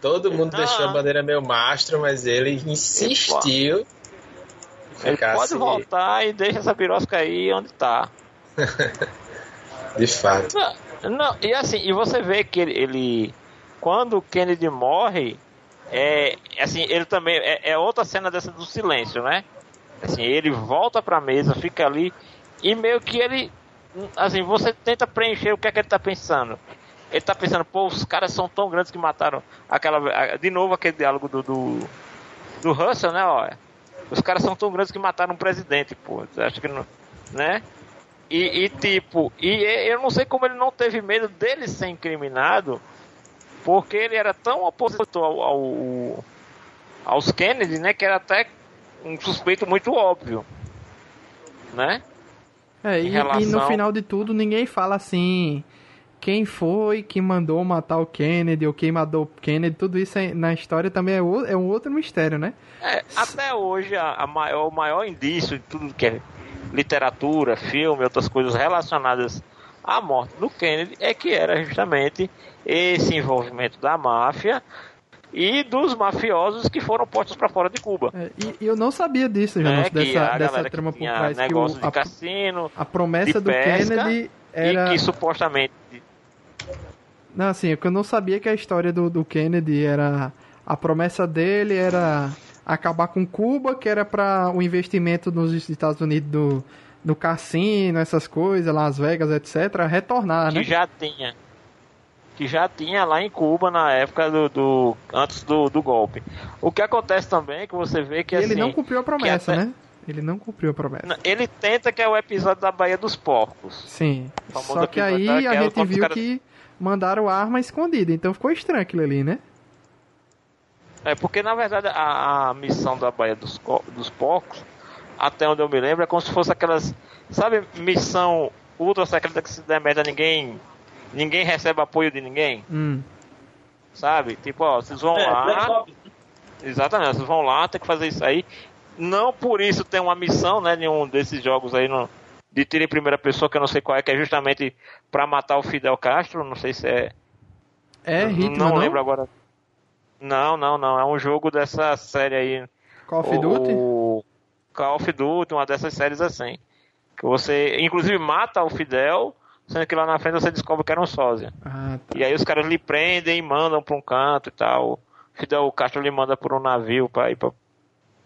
Todo mundo não. deixou a bandeira meio mastro, mas ele insistiu. Ele pode assim. voltar e deixa essa pirosca aí onde tá. De fato. Não, não, e assim, e você vê que ele, ele quando o Kennedy morre, é assim, ele também é, é, outra cena dessa do silêncio, né? Assim, ele volta pra mesa, fica ali e meio que ele assim, você tenta preencher o que é que ele tá pensando. Ele tá pensando, pô, os caras são tão grandes que mataram aquela de novo aquele diálogo do do, do Russell, né, ó. Os caras são tão grandes que mataram um presidente, pô. Acha que não, né? E, e, tipo, e eu não sei como ele não teve medo dele ser incriminado, porque ele era tão opositor ao, ao, aos Kennedy, né, que era até um suspeito muito óbvio, né? É, e, relação... e, no final de tudo ninguém fala assim quem foi que mandou matar o Kennedy ou quem matou o Kennedy, tudo isso é, na história também é, o, é um outro mistério, né? É, até hoje a, a maior, o maior indício de tudo que é literatura, filme, outras coisas relacionadas a morte do Kennedy é que era justamente esse envolvimento da máfia e dos mafiosos que foram postos para fora de Cuba. É, e, eu não sabia disso, já, é, dessa, dessa trama por trás. Negócio que o, de a, cassino, a promessa do Kennedy era... E que supostamente... Não, assim, é eu não sabia que a história do, do Kennedy era... A promessa dele era acabar com Cuba, que era para o investimento nos Estados Unidos do, do cassino, essas coisas, Las Vegas, etc., retornar, que né? Que já tinha que já tinha lá em Cuba na época do, do antes do, do, golpe. O que acontece também é que você vê que e assim, ele não cumpriu a promessa, até... né? Ele não cumpriu a promessa. Ele tenta que é o episódio da Baía dos Porcos. Sim. Só que aí da, que a gente viu cara... que mandaram arma escondida, então ficou estranho aquilo ali, né? É porque na verdade a, a missão da Baía dos, dos Porcos, até onde eu me lembro, é como se fosse aquelas, sabe, missão ultra secreta que se der merda ninguém ninguém recebe apoio de ninguém. Hum. Sabe? Tipo, ó, vocês vão é, lá. Exatamente, vocês vão lá, tem que fazer isso aí. Não por isso tem uma missão, né? Nenhum desses jogos aí no, de tiro em primeira pessoa, que eu não sei qual é, que é justamente para matar o Fidel Castro. Não sei se é. É Hitman, não, não lembro agora. Não, não, não. É um jogo dessa série aí. Call of Duty? O Call of Duty, uma dessas séries assim. Que você, inclusive, mata o Fidel sendo que lá na frente você descobre que era um sósia. Ah, tá. E aí os caras lhe prendem e mandam pra um canto e tal. Fidel Castro lhe manda por um navio pra ir pra,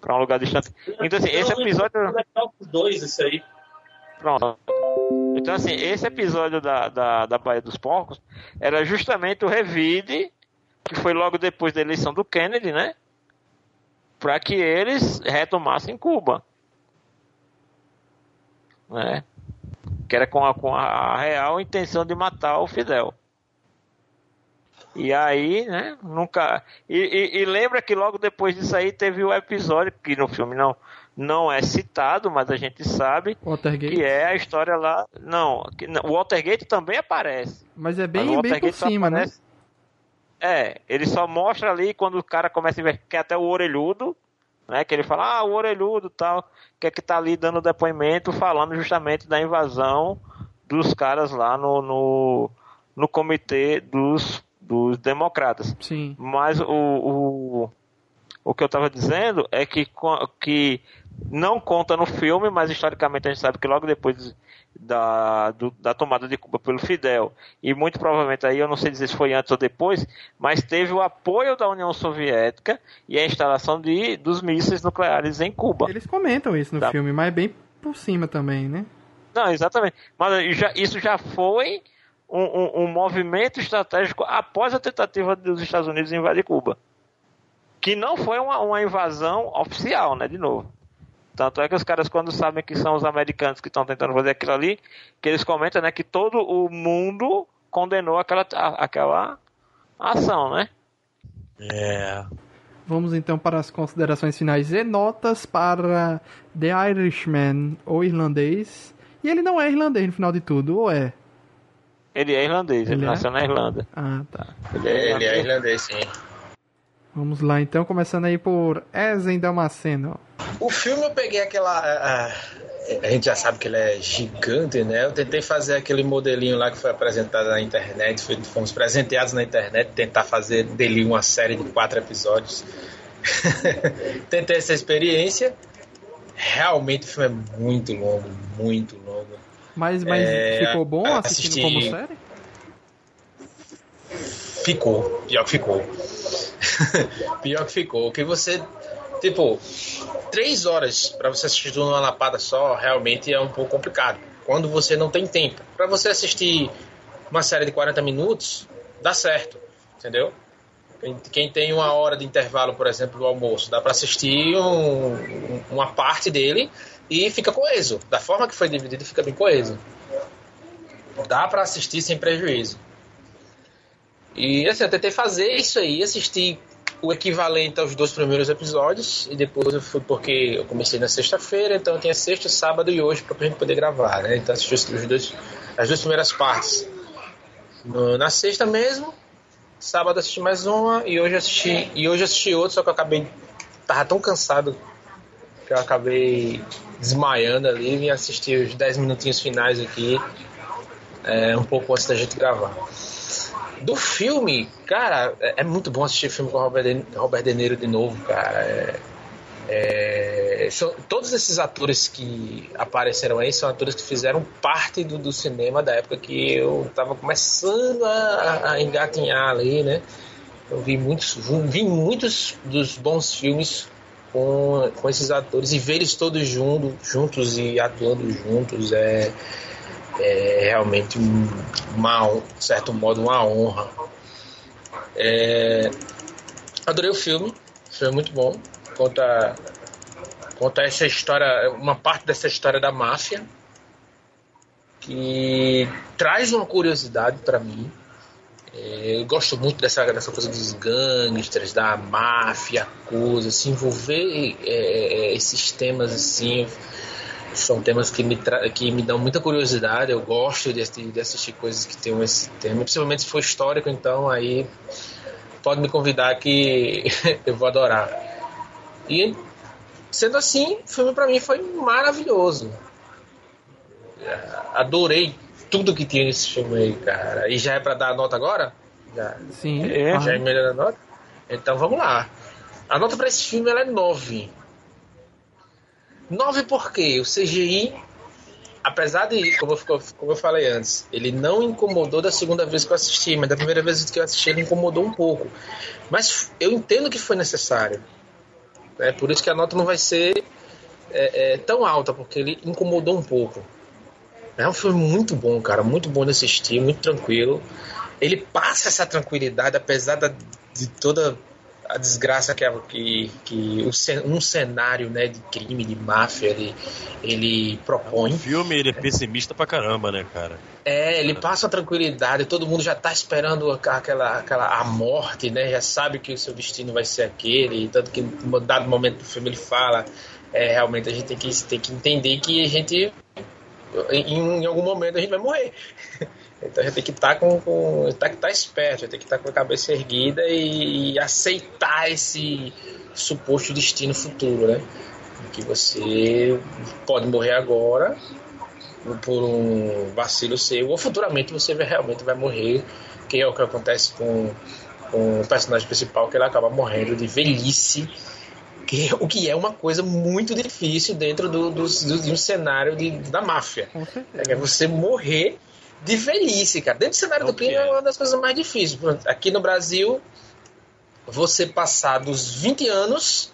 pra um lugar distante. Então assim, esse episódio... dois, isso aí. Pronto. Então assim, esse episódio da, da, da Baía dos Porcos era justamente o revide, que foi logo depois da eleição do Kennedy, né? Pra que eles retomassem Cuba. Né? Que era com a, com a real intenção de matar o Fidel. E aí, né, nunca. E, e, e, lembra que logo depois disso aí teve o episódio, que no filme não, não é citado, mas a gente sabe. Watergate. Que é a história lá. Não, que, o Watergate também aparece. Mas é bem, bem por cima, né? aparece, né? É, ele só mostra ali quando o cara começa a ver que é até o orelhudo né? Que ele fala, ah, o orelhudo tal, que é que tá ali dando depoimento falando justamente da invasão dos caras lá no, no, no comitê dos, dos democratas. Sim. Mas o, o, o que eu estava dizendo é que, que não conta no filme, mas historicamente a gente sabe que logo depois da, do, da tomada de Cuba pelo Fidel, e muito provavelmente aí, eu não sei dizer se foi antes ou depois, mas teve o apoio da União Soviética e a instalação de, dos mísseis nucleares em Cuba. Eles comentam isso no tá. filme, mas bem por cima também, né? Não, exatamente. Mas já, isso já foi um, um, um movimento estratégico após a tentativa dos Estados Unidos invadir Cuba. Que não foi uma, uma invasão oficial, né? De novo. Tanto é que os caras, quando sabem que são os americanos que estão tentando fazer aquilo ali, que eles comentam, né, que todo o mundo condenou aquela, aquela ação, né? É. Vamos então para as considerações finais e notas para The Irishman, ou irlandês. E ele não é irlandês no final de tudo, ou é? Ele é irlandês, ele, ele é? nasceu na Irlanda. Ah, tá. Ele é, ele é irlandês, sim. Vamos lá então, começando aí por Ezen Damasceno. O filme eu peguei aquela. A, a, gente já sabe que ele é gigante, né? Eu tentei fazer aquele modelinho lá que foi apresentado na internet, fomos presenteados na internet, tentar fazer dele uma série de quatro episódios. tentei essa experiência. Realmente o filme é muito longo, muito longo. Mas, mas é, ficou bom assistindo como série? Ficou, pior que ficou. Pior que ficou. Que você. Tipo, três horas para você assistir tudo numa lapada só realmente é um pouco complicado. Quando você não tem tempo. Para você assistir uma série de 40 minutos, dá certo. Entendeu? Quem tem uma hora de intervalo, por exemplo, do almoço, dá para assistir um, uma parte dele e fica coeso. Da forma que foi dividido, fica bem coeso. Dá para assistir sem prejuízo. E assim, eu tentei fazer isso aí, assistir o equivalente aos dois primeiros episódios e depois eu fui porque eu comecei na sexta-feira, então eu tinha sexta, sábado e hoje para a gente poder gravar, né? Então assisti os dois, as duas primeiras partes. No, na sexta mesmo, sábado assisti mais uma e hoje assisti e hoje assisti outra, só que eu acabei tava tão cansado que eu acabei desmaiando ali vim assistir os 10 minutinhos finais aqui é, um pouco antes da gente gravar. Do filme, cara, é, é muito bom assistir filme com Robert De, Robert De Niro de novo, cara. É, é, são, todos esses atores que apareceram aí são atores que fizeram parte do, do cinema da época que eu estava começando a, a, engatinhar ali, né? Eu vi muitos, vi muitos dos bons filmes com, com esses atores e ver eles todos juntos, juntos e atuando juntos é, é realmente uma, de certo modo uma honra. É, adorei o filme, foi muito bom. Conta, conta essa história, uma parte dessa história da máfia que traz uma curiosidade para mim é, eu gosto muito dessa, dessa coisa dos gangsters, da máfia, coisa, se envolver é, é, esses temas assim são temas que me, que me dão muita curiosidade. Eu gosto de, de assistir coisas que tenham esse tema, principalmente se for histórico, então aí pode me convidar que eu vou adorar. E sendo assim, o filme para mim foi maravilhoso. Adorei tudo que tinha nesse filme aí, cara. E já é pra dar a nota agora? Já. Sim. É. Já é melhor a nota? Então vamos lá. A nota pra esse filme ela é 9. 9 porque o CGI, apesar de, como eu, como eu falei antes, ele não incomodou da segunda vez que eu assisti, mas da primeira vez que eu assisti ele incomodou um pouco. Mas eu entendo que foi necessário. É por isso que a nota não vai ser é, é, tão alta, porque ele incomodou um pouco. É um filme muito bom, cara, muito bom de assistir, muito tranquilo. Ele passa essa tranquilidade, apesar da, de toda a desgraça que, é, que, que um cenário né, de crime, de máfia, ele, ele propõe. O filme ele é pessimista pra caramba, né, cara? É, ele passa a tranquilidade, todo mundo já tá esperando aquela, aquela a morte, né? Já sabe que o seu destino vai ser aquele, tanto que em dado momento do filme ele fala, é, realmente a gente tem que, tem que entender que a gente em, em algum momento a gente vai morrer. Então a gente tem que estar tá com, com tá, tá esperto, tem que estar tá com a cabeça erguida e, e, aceitar esse suposto destino futuro, né? Que você pode morrer agora por um vacilo seu, ou futuramente você realmente vai morrer, que é o que acontece com, com o personagem principal, que ele acaba morrendo de velhice que, o que é uma coisa muito difícil dentro do, do, do de um cenário de, da máfia. É você morrer de velhice, cara. Dentro do cenário do crime é uma das coisas mais difíceis. Aqui no Brasil, você passar dos 20 anos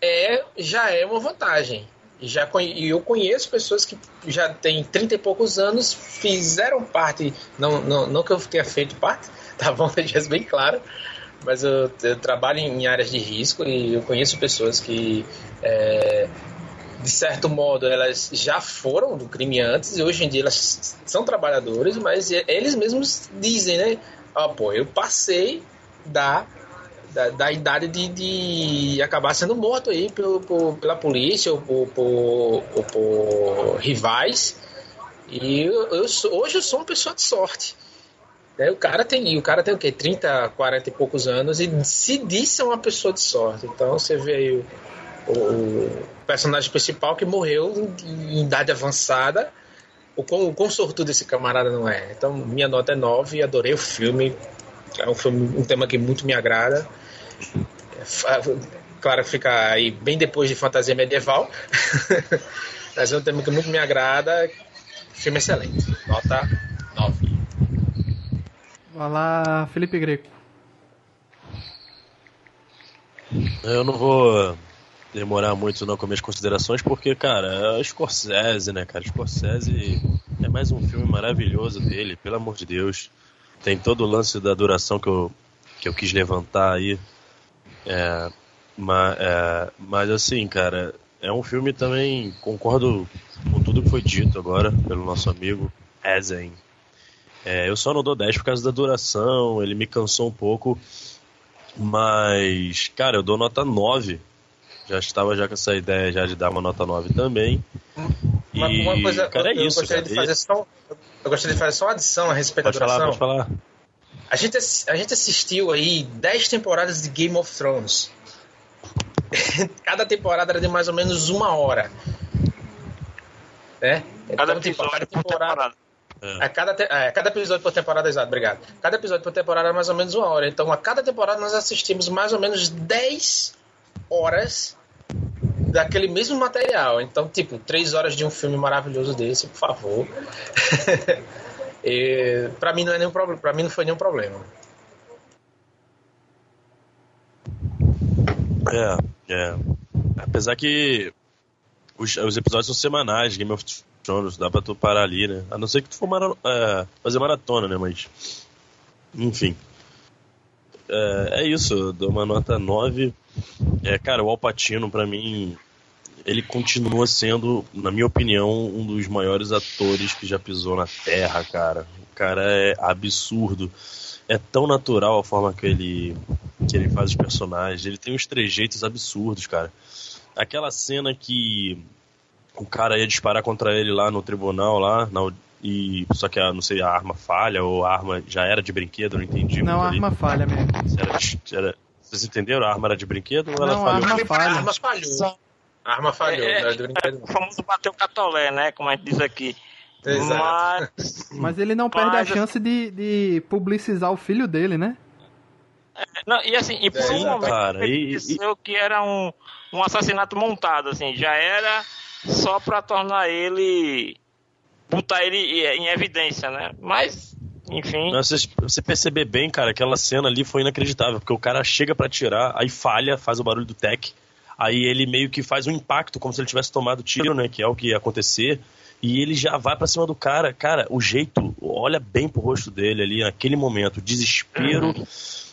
é, já é uma vantagem. E já e eu conheço pessoas que já têm 30 e poucos anos, fizeram parte, não, não, não que eu tenha feito parte, tá bom? Deixa bem claro, mas eu, eu, trabalho em áreas de risco e eu conheço pessoas que, é, de certo modo, elas já foram do crime antes e hoje em dia elas são trabalhadores, mas eles mesmos dizem, né? Ah, pô, eu passei da, da, da idade de, de, acabar sendo morto aí por, pela polícia ou por, por, ou por rivais. E eu, eu, hoje eu sou uma pessoa de sorte. Né? O cara tem, o cara tem o quê? 30, 40 e poucos anos e se disse uma pessoa de sorte. Então você vê aí o, personagem principal que morreu em, em idade avançada. O quão, o quão sortudo esse camarada não é. Então minha nota é 9 e adorei o filme. É um filme, um tema que muito me agrada. É, claro, fica aí bem depois de fantasia medieval. Mas é um tema que muito me agrada. Filme excelente. Nota 9. Vai lá, Felipe Greco. Eu não vou demorar muito não com minhas considerações, porque, cara, é Scorsese, né, cara? Scorsese é mais um filme maravilhoso dele, pelo amor de Deus. Tem todo o lance da duração que eu, que eu quis levantar aí. É, mas, é, mas assim, cara, é um filme também, concordo com tudo que foi dito agora pelo nosso amigo Ezen. É, eu só não dou 10 por causa da duração, ele me cansou um pouco. Mas, cara, eu dou nota 9. Já estava já com essa ideia já de dar uma nota 9 também. Uma, e, uma coisa, cara, eu, é isso, gostaria cara. De fazer só, eu gostaria de fazer só uma adição a respeito pode da duração. Falar, pode falar. A gente, a gente assistiu aí 10 temporadas de Game of Thrones. Cada temporada era de mais ou menos uma hora. Né? Cada, então, tipo, cada temporada, É. A cada, te, é, cada episódio por temporada, exato, obrigado. Cada episódio por temporada é mais ou menos uma hora. Então, a cada temporada nós assistimos mais ou menos 10 horas daquele mesmo material. Então, tipo, três horas de um filme maravilhoso desse, por favor. e, pra mim não é nenhum problema. Pra mim não foi nenhum problema. É, é. Apesar que os, os episódios são semanais, Game of Thrones, dá pra tu parar ali, né? A não ser que tu for mara, é, fazer maratona, né? Mas. Enfim. É, é isso, eu dou uma nota 9. É, cara, o Alpatino, para mim, ele continua sendo, na minha opinião, um dos maiores atores que já pisou na Terra, cara. O cara é absurdo. É tão natural a forma que ele, que ele faz os personagens. Ele tem uns trejeitos absurdos, cara. Aquela cena que o cara ia disparar contra ele lá no tribunal, lá, na, e só que a, não sei, a arma falha ou a arma já era de brinquedo, não entendi. Não, a arma falha mesmo. Era, era, vocês entenderam? A arma era de brinquedo ou ela não, falhou? A arma falha. A arma falhou. A arma falhou, é, não é de brinquedo. É, o famoso bateu catolé, né? Como a gente diz aqui. Exato. Mas, mas ele não perde mas, a chance de, de publicizar o filho dele, né? É, não, e assim, e por Sim, um momento cara, ele e, e... que era um, um assassinato montado, assim, já era só pra tornar ele botar ele em evidência, né? Mas, enfim. Não, você, você perceber bem, cara, aquela cena ali foi inacreditável, porque o cara chega para tirar, aí falha, faz o barulho do tech, aí ele meio que faz um impacto, como se ele tivesse tomado tiro, né? Que é o que ia acontecer. E ele já vai para cima do cara. Cara, o jeito, olha bem pro rosto dele ali naquele momento, desespero. Uhum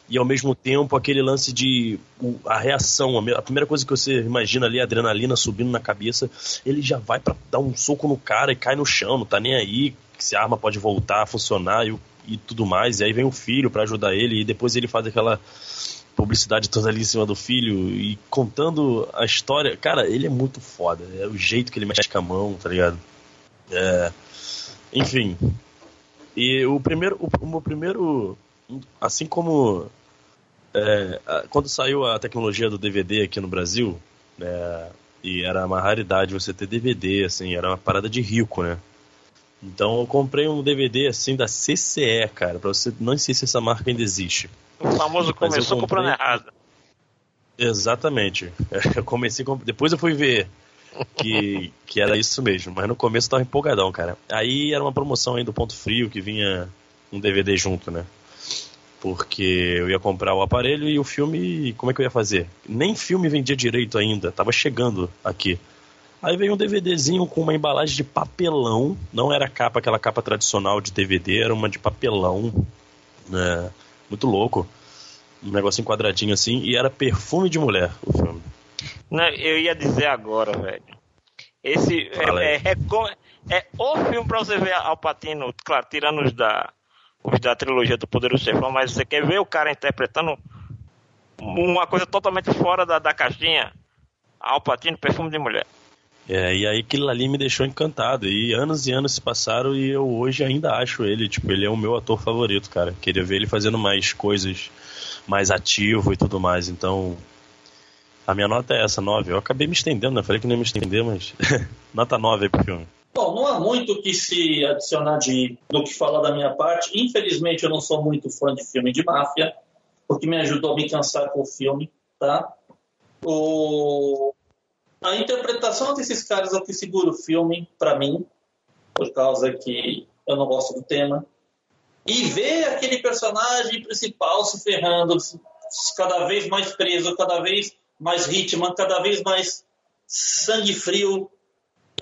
e ao mesmo tempo aquele lance de a reação, a primeira coisa que você imagina ali, a adrenalina subindo na cabeça, ele já vai para dar um soco no cara e cai no chão, não tá nem aí se a arma pode voltar a funcionar e, e tudo mais. E aí vem o filho para ajudar ele e depois ele faz aquela publicidade toda ali em cima do filho e contando a história. Cara, ele é muito foda. É o jeito que ele mexe com a mão, tá ligado? É... Enfim. E o primeiro, o, o meu primeiro assim como é, quando saiu a tecnologia do DVD aqui no Brasil, né, e era uma raridade você ter DVD, assim, era uma parada de rico, né? Então eu comprei um DVD assim da CCE, cara, pra você não sei se essa marca ainda existe. O famoso começou comprei... comprando errado. Exatamente. Eu comecei, depois eu fui ver que, que era isso mesmo, mas no começo eu tava empolgadão, cara. Aí era uma promoção aí do Ponto Frio que vinha um DVD junto, né? porque eu ia comprar o aparelho e o filme, como é que eu ia fazer? Nem filme vendia direito ainda, tava chegando aqui. Aí veio um DVDzinho com uma embalagem de papelão, não era capa, aquela capa tradicional de DVD, era uma de papelão, né? Muito louco. Um negócio quadradinho assim, e era perfume de mulher o filme. Não, eu ia dizer agora, velho. Esse é, é, é, é, o filme pra você ver Alpatino, claro, tirando os da os da trilogia do Poderoso Chefão, mas você quer ver o cara interpretando uma coisa totalmente fora da, da caixinha, Alpatino, perfume de mulher. É, e aí aquilo ali me deixou encantado. E anos e anos se passaram e eu hoje ainda acho ele, tipo, ele é o meu ator favorito, cara. Queria ver ele fazendo mais coisas, mais ativo e tudo mais. Então, a minha nota é essa, 9. Eu acabei me estendendo, né? Falei que não ia me estender, mas nota 9 aí pro filme. Bom, não há muito o que se adicionar de, do que falar da minha parte. Infelizmente, eu não sou muito fã de filme de máfia, porque me ajudou a me cansar com o filme, tá? O... A interpretação desses caras é o que segura o filme, para mim, por causa que eu não gosto do tema. E ver aquele personagem principal se ferrando, cada vez mais preso, cada vez mais ritmo, cada vez mais sangue frio.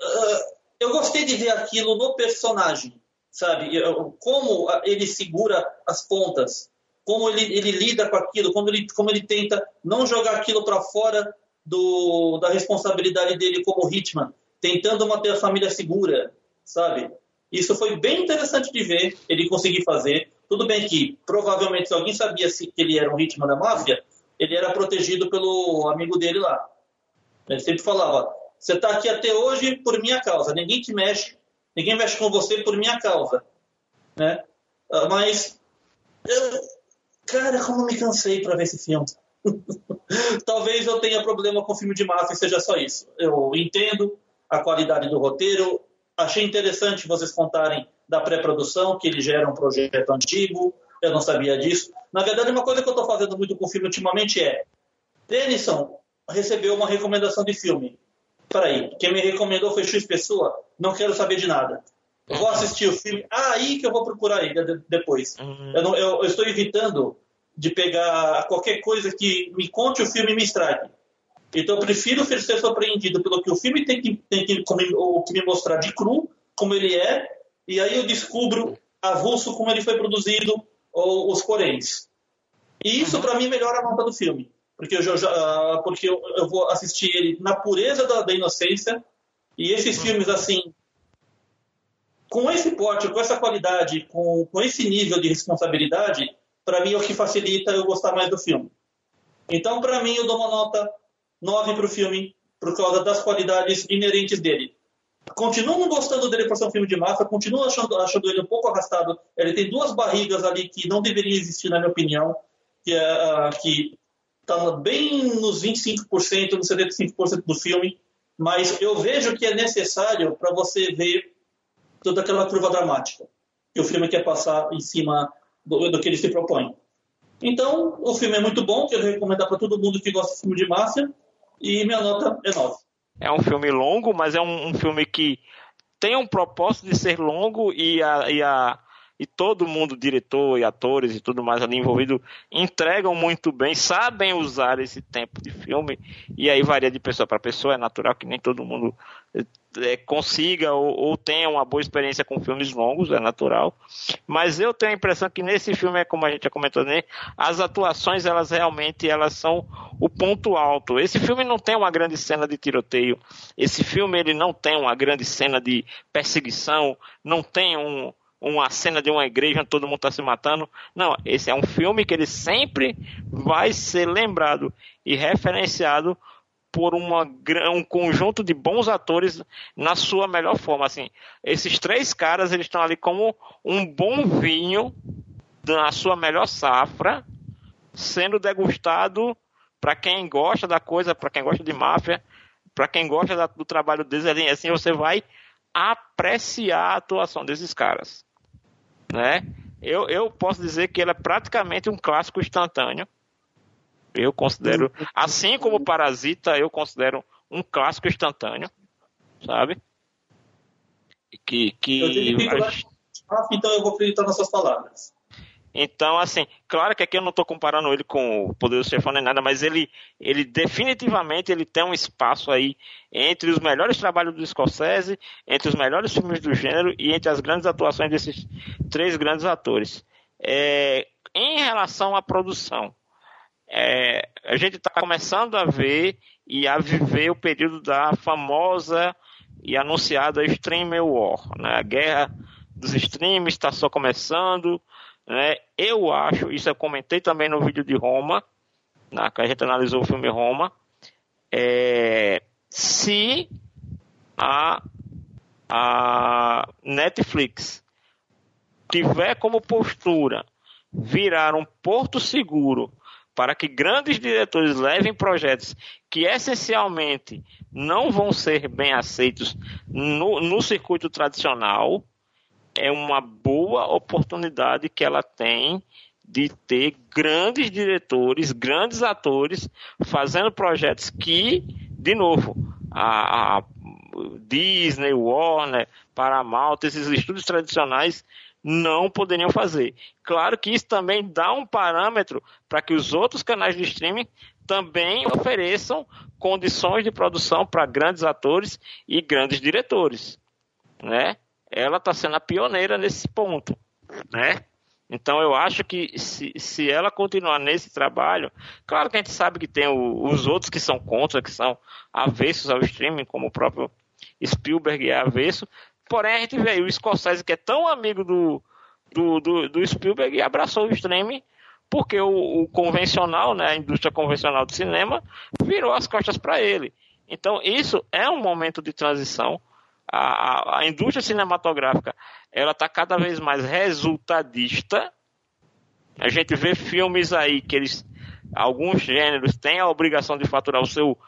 Uh, eu gostei de ver aquilo no personagem, sabe? Como ele segura as pontas, como ele, ele lida com aquilo, como ele, como ele tenta não jogar aquilo para fora do, da responsabilidade dele como Hitman, tentando manter a família segura, sabe? Isso foi bem interessante de ver ele conseguir fazer. Tudo bem que provavelmente se alguém sabia se, que ele era um Hitman da máfia, ele era protegido pelo amigo dele lá. Ele sempre falava: você está aqui até hoje por minha causa. Ninguém te mexe, ninguém mexe com você por minha causa, né? Ah, mas, eu, cara, como me cansei para ver esse filme. Talvez eu tenha problema com filme de máfia e seja só isso. Eu entendo a qualidade do roteiro, achei interessante vocês contarem da pré-produção, que ele já era um projeto antigo, eu não sabia disso. Na verdade, uma coisa que eu estou fazendo muito com o filme ultimamente é: Denison recebeu uma recomendação de filme. Peraí, quem me recomendou foi X Pessoa, não quero saber de nada. vou assistir o filme, ah, aí que eu vou procurar ele depois. Uhum. Eu, não, eu, eu, estou evitando de pegar qualquer coisa que me conte o filme e me estrague. Então eu prefiro ser surpreendido pelo que o filme tem que, tem que, o que me mostrar de cru, como ele é, e aí eu descubro avulso como ele foi produzido, ou os poréns. E isso, uhum. para mim, melhora a nota do filme. Porque, eu, já, porque eu, eu, vou assistir ele na pureza da, da inocência. E esses uhum. filmes, assim, com esse porte, com essa qualidade, com, com esse nível de responsabilidade, para mim é o que facilita eu gostar mais do filme. Então, para mim, eu dou uma nota 9 para o filme, por causa das qualidades inerentes dele. Continuo não gostando dele por ser um filme de massa, continuo achando, achando ele um pouco arrastado. Ele tem duas barrigas ali que não deveriam existir, na minha opinião, que é, uh, que está bem nos 25%, nos 75% do filme, mas eu vejo que é necessário para você ver toda aquela curva dramática que o filme quer passar em cima do, do que ele se propõe. Então, o filme é muito bom, quero recomendar para todo mundo que gosta de filme de máfia, e minha nota é 9. É um filme longo, mas é um, um filme que tem um propósito de ser longo e a, e a e todo mundo, diretor e atores e tudo mais ali envolvido, entregam muito bem, sabem usar esse tempo de filme, e aí varia de pessoa para pessoa, é natural que nem todo mundo é, consiga ou, ou, tenha uma boa experiência com filmes longos, é natural. Mas eu tenho a impressão que nesse filme, é como a gente já comentou, né, as atuações elas realmente elas são o ponto alto. Esse filme não tem uma grande cena de tiroteio. Esse filme ele não tem uma grande cena de perseguição, não tem um, uma cena de uma igreja onde todo mundo está se matando. Não, esse é um filme que ele sempre vai ser lembrado e referenciado por uma, um conjunto de bons atores na sua melhor forma. Assim, esses três caras eles estão ali como um bom vinho na sua melhor safra, sendo degustado para quem gosta da coisa, para quem gosta de máfia, para quem gosta da, do trabalho deles, assim você vai apreciar a atuação desses caras, né? Eu, eu posso dizer que ele é praticamente um clássico instantâneo eu considero, assim como Parasita, eu considero um clássico instantâneo, sabe? Que, que eu então eu vou acreditar nas suas palavras. Então, assim, claro que aqui eu não estou comparando ele com o Poder do Chefão nem nada, mas ele, ele definitivamente ele tem um espaço aí entre os melhores trabalhos do Scorsese, entre os melhores filmes do gênero e entre as grandes atuações desses três grandes atores. É, em relação à produção, é, a gente está começando a ver e a viver o período da famosa e anunciada Stream War. Né? A guerra dos streams está só começando. Né? Eu acho, isso eu comentei também no vídeo de Roma, né? que a gente analisou o filme Roma, é, se a, a Netflix tiver como postura virar um porto seguro para que grandes diretores levem projetos que essencialmente não vão ser bem aceitos no, no circuito tradicional, é uma boa oportunidade que ela tem de ter grandes diretores, grandes atores fazendo projetos que, de novo, a, a Disney, Warner, Paramount, esses estúdios tradicionais não poderiam fazer. Claro que isso também dá um parâmetro para que os outros canais de streaming também ofereçam condições de produção para grandes atores e grandes diretores, né? Ela está sendo a pioneira nesse ponto, né? Então eu acho que se, se ela continuar nesse trabalho, claro que a gente sabe que tem o, os outros que são contra, que são avessos ao streaming, como o próprio Spielberg é avesso, Porém, a gente vê o Scorsese, que é tão amigo do, do, do, do Spielberg, e abraçou o streaming, porque o, o, convencional, né, a indústria convencional do cinema, virou as costas para ele. Então, isso é um momento de transição. A, a, a indústria cinematográfica ela está cada vez mais resultadista. A gente vê filmes aí que eles, alguns gêneros têm a obrigação de faturar o seu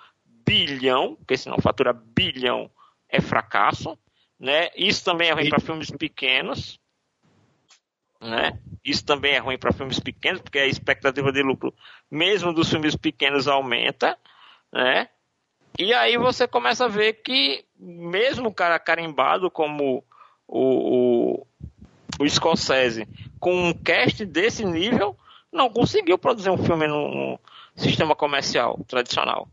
bilhão, porque se não fatura bilhão é fracasso. Né? Isso também é ruim para filmes pequenos. Né? Isso também é ruim para filmes pequenos, porque a expectativa de lucro, mesmo dos filmes pequenos, aumenta. Né? E aí você começa a ver que, mesmo o cara carimbado como o, o, o Scorsese, com um cast desse nível, não conseguiu produzir um filme no, no sistema comercial tradicional.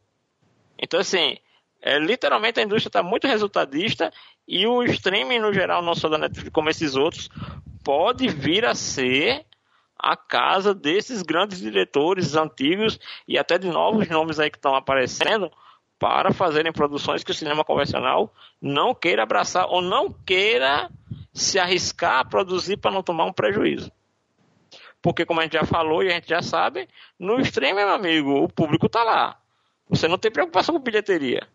Então, assim, é, literalmente a indústria está muito resultadista e o streaming, no geral, não só da Netflix como esses outros, pode vir a ser a casa desses grandes diretores antigos e até de novos nomes aí que estão aparecendo para fazerem produções que o cinema convencional não queira abraçar ou não queira se arriscar a produzir para não tomar um prejuízo. Porque, como a gente já falou e a gente já sabe, no streaming, meu amigo, o público está lá. Você não tem preocupação com bilheteria.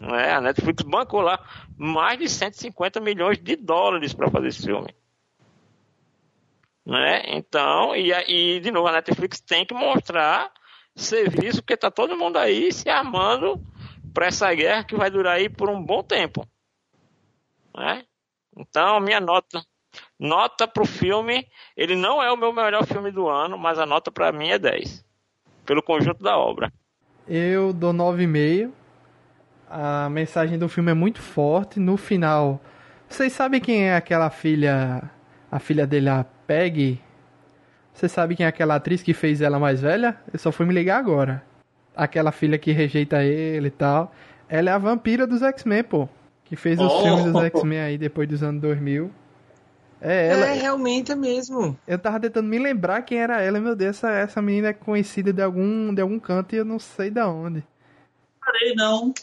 Não é? A Netflix bancou lá mais de 150 milhões de dólares para fazer esse filme. Né? Então, e, e de novo, a Netflix tem que mostrar serviço, porque tá todo mundo aí se armando para essa guerra que vai durar aí por um bom tempo. Né? Então, minha nota, nota pro filme, ele não é o meu melhor filme do ano, mas a nota para mim é 10, pelo conjunto da obra. Eu dou 9,5. A mensagem do filme é muito forte. No final, vocês sabem quem é aquela filha, a filha dele, a Peggy? Você sabe quem é aquela atriz que fez ela mais velha? Eu só fui me ligar agora. Aquela filha que rejeita ele e tal. Ela é a vampira dos X-Men, pô. Que fez os oh. filmes dos X-Men aí depois dos anos 2000. É, ela. É, realmente é mesmo. Eu tava tentando me lembrar quem era ela. Meu Deus, essa, essa menina é conhecida de algum, de algum canto e eu não sei de onde. Parei, não.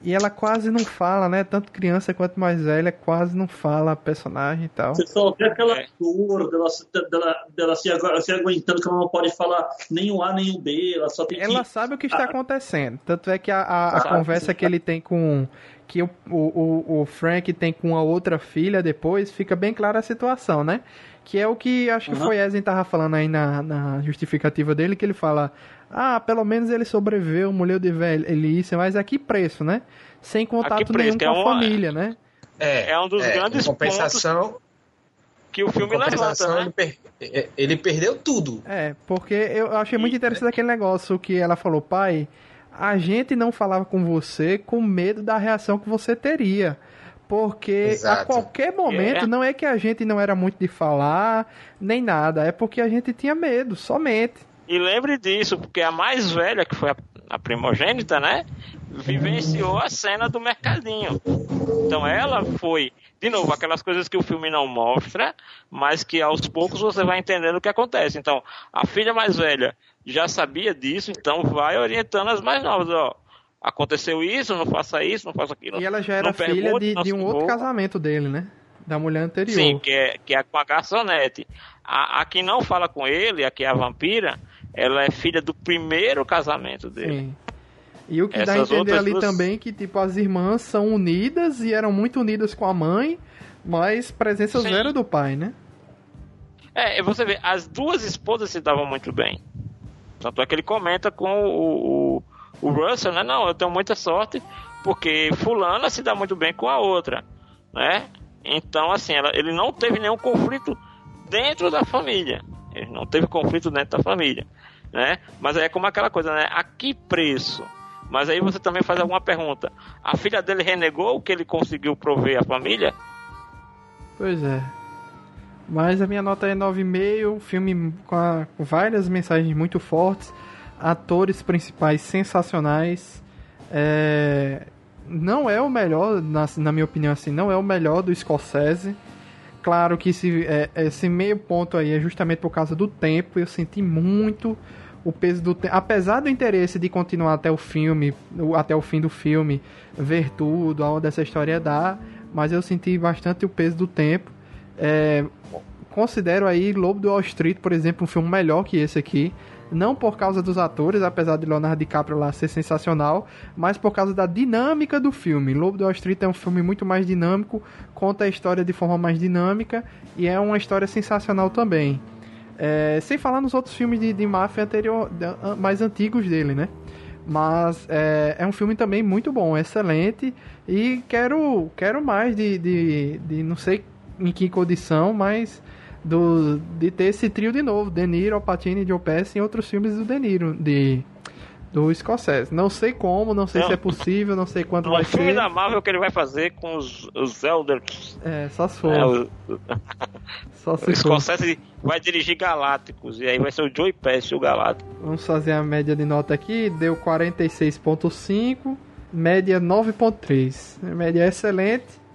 E ela quase não fala, né? Tanto criança quanto mais velha, quase não fala personagem e tal. Você só vê aquela é. dor dela, dela, dela se, se, aguentando que ela não pode falar nem o A nem o B. Ela só tem Ela que... sabe o que está acontecendo. Tanto é que a, a, a conversa que ele tem com. Que o, o, o Frank tem com a outra filha depois, fica bem clara a situação, né? Que é o que acho que uhum. foi Ezen tava falando aí na, na justificativa dele, que ele fala: ah, pelo menos ele sobreviveu, mulher de velhice, mas a que preço, né? Sem contato nenhum com a é uma... família, né? É, é um dos é, grandes compensação, pontos que o filme levanta, né? Ele, per... É, ele, perdeu tudo. É, porque eu achei muito interessante aquele negócio que ela falou, pai, a gente não falava com você com medo da reação que você teria. Porque Exato. a qualquer momento, é. não é que a gente não era muito de falar, nem nada, é porque a gente tinha medo, somente. E lembre disso, porque a mais velha, que foi a, a primogênita, né? Vivenciou a cena do mercadinho. Então ela foi, de novo, aquelas coisas que o filme não mostra, mas que aos poucos você vai entendendo o que acontece. Então, a filha mais velha já sabia disso, então vai orientando as mais novas, ó. Aconteceu isso, não faça isso, não faça aquilo. E ela já era filha de, de um outro casamento dele, né? Da mulher anterior. Sim, que é, que é com a garçonete. A, a que não fala com ele, a que é a vampira, ela é filha do primeiro casamento dele. Sim. E o que Essas dá a entender ali duas... também que, tipo, as irmãs são unidas e eram muito unidas com a mãe, mas presença Sim. zero do pai, né? É, você vê, as duas esposas se davam muito bem. Tanto é que ele comenta com o, o, o Russell, né? Não, eu tenho muita sorte, porque fulana se dá muito bem com a outra, né? Então, assim, ela, ele não teve nenhum conflito dentro da família. Ele não teve conflito dentro da família, né? Mas é como aquela coisa, né? A que preço? Mas aí você também faz alguma pergunta. A filha dele renegou o que ele conseguiu prover à família? Pois é. Mas a minha nota é 9,5, filme com, a, com várias mensagens muito fortes, atores principais sensacionais. É, não é o melhor, na, na minha opinião, assim, não é o melhor do Scorsese claro que esse, é, esse meio ponto aí é justamente por causa do tempo. Eu senti muito o peso do tempo. Apesar do interesse de continuar até o filme, até o fim do filme, ver tudo, aonde essa história dá, mas eu senti bastante o peso do tempo. É, considero aí Lobo do Wall Street, por exemplo, um filme melhor que esse aqui. Não por causa dos atores, apesar de Leonardo DiCaprio lá ser sensacional, mas por causa da dinâmica do filme. Lobo do Wall Street é um filme muito mais dinâmico, conta a história de forma mais dinâmica e é uma história sensacional também. É, sem falar nos outros filmes de, de máfia anterior, mais antigos dele, né? Mas é, é um filme também muito bom, excelente. E quero, quero mais de, de, de não sei em que condição, mas do, de ter esse trio de novo, De Niro, Alpatine e Joe Pesci em outros filmes do De Niro, de, do Scorsese. Não sei como, não sei não. se é possível, não sei quanto no vai ser. O filme da Marvel que ele vai fazer com os, os Elders. É, só se for. É, o... só se o Scorsese vai dirigir Galácticos, e aí vai ser o Joe Pesci o Galáctico. Vamos fazer a média de nota aqui, deu 46.5, média 9.3. Média excelente.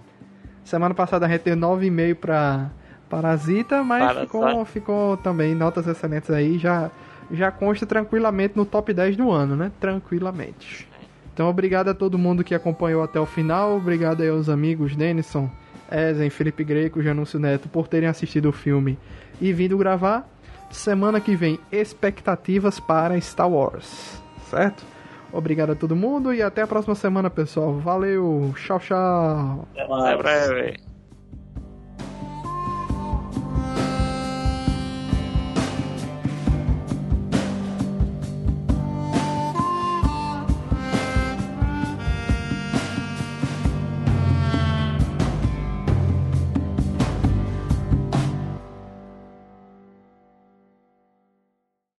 Semana passada a gente deu 9,5 para Parasita, mas ficou, ficou também notas excelentes aí, já já consta tranquilamente no top 10 do ano, né? Tranquilamente. Então, obrigado a todo mundo que acompanhou até o final. Obrigado aí aos amigos Denison, Ezen, Felipe Greco, Janúncio Neto por terem assistido o filme e vindo gravar. Semana que vem, expectativas para Star Wars, certo? Obrigado a todo mundo e até a próxima semana, pessoal. Valeu, tchau, tchau. Até breve.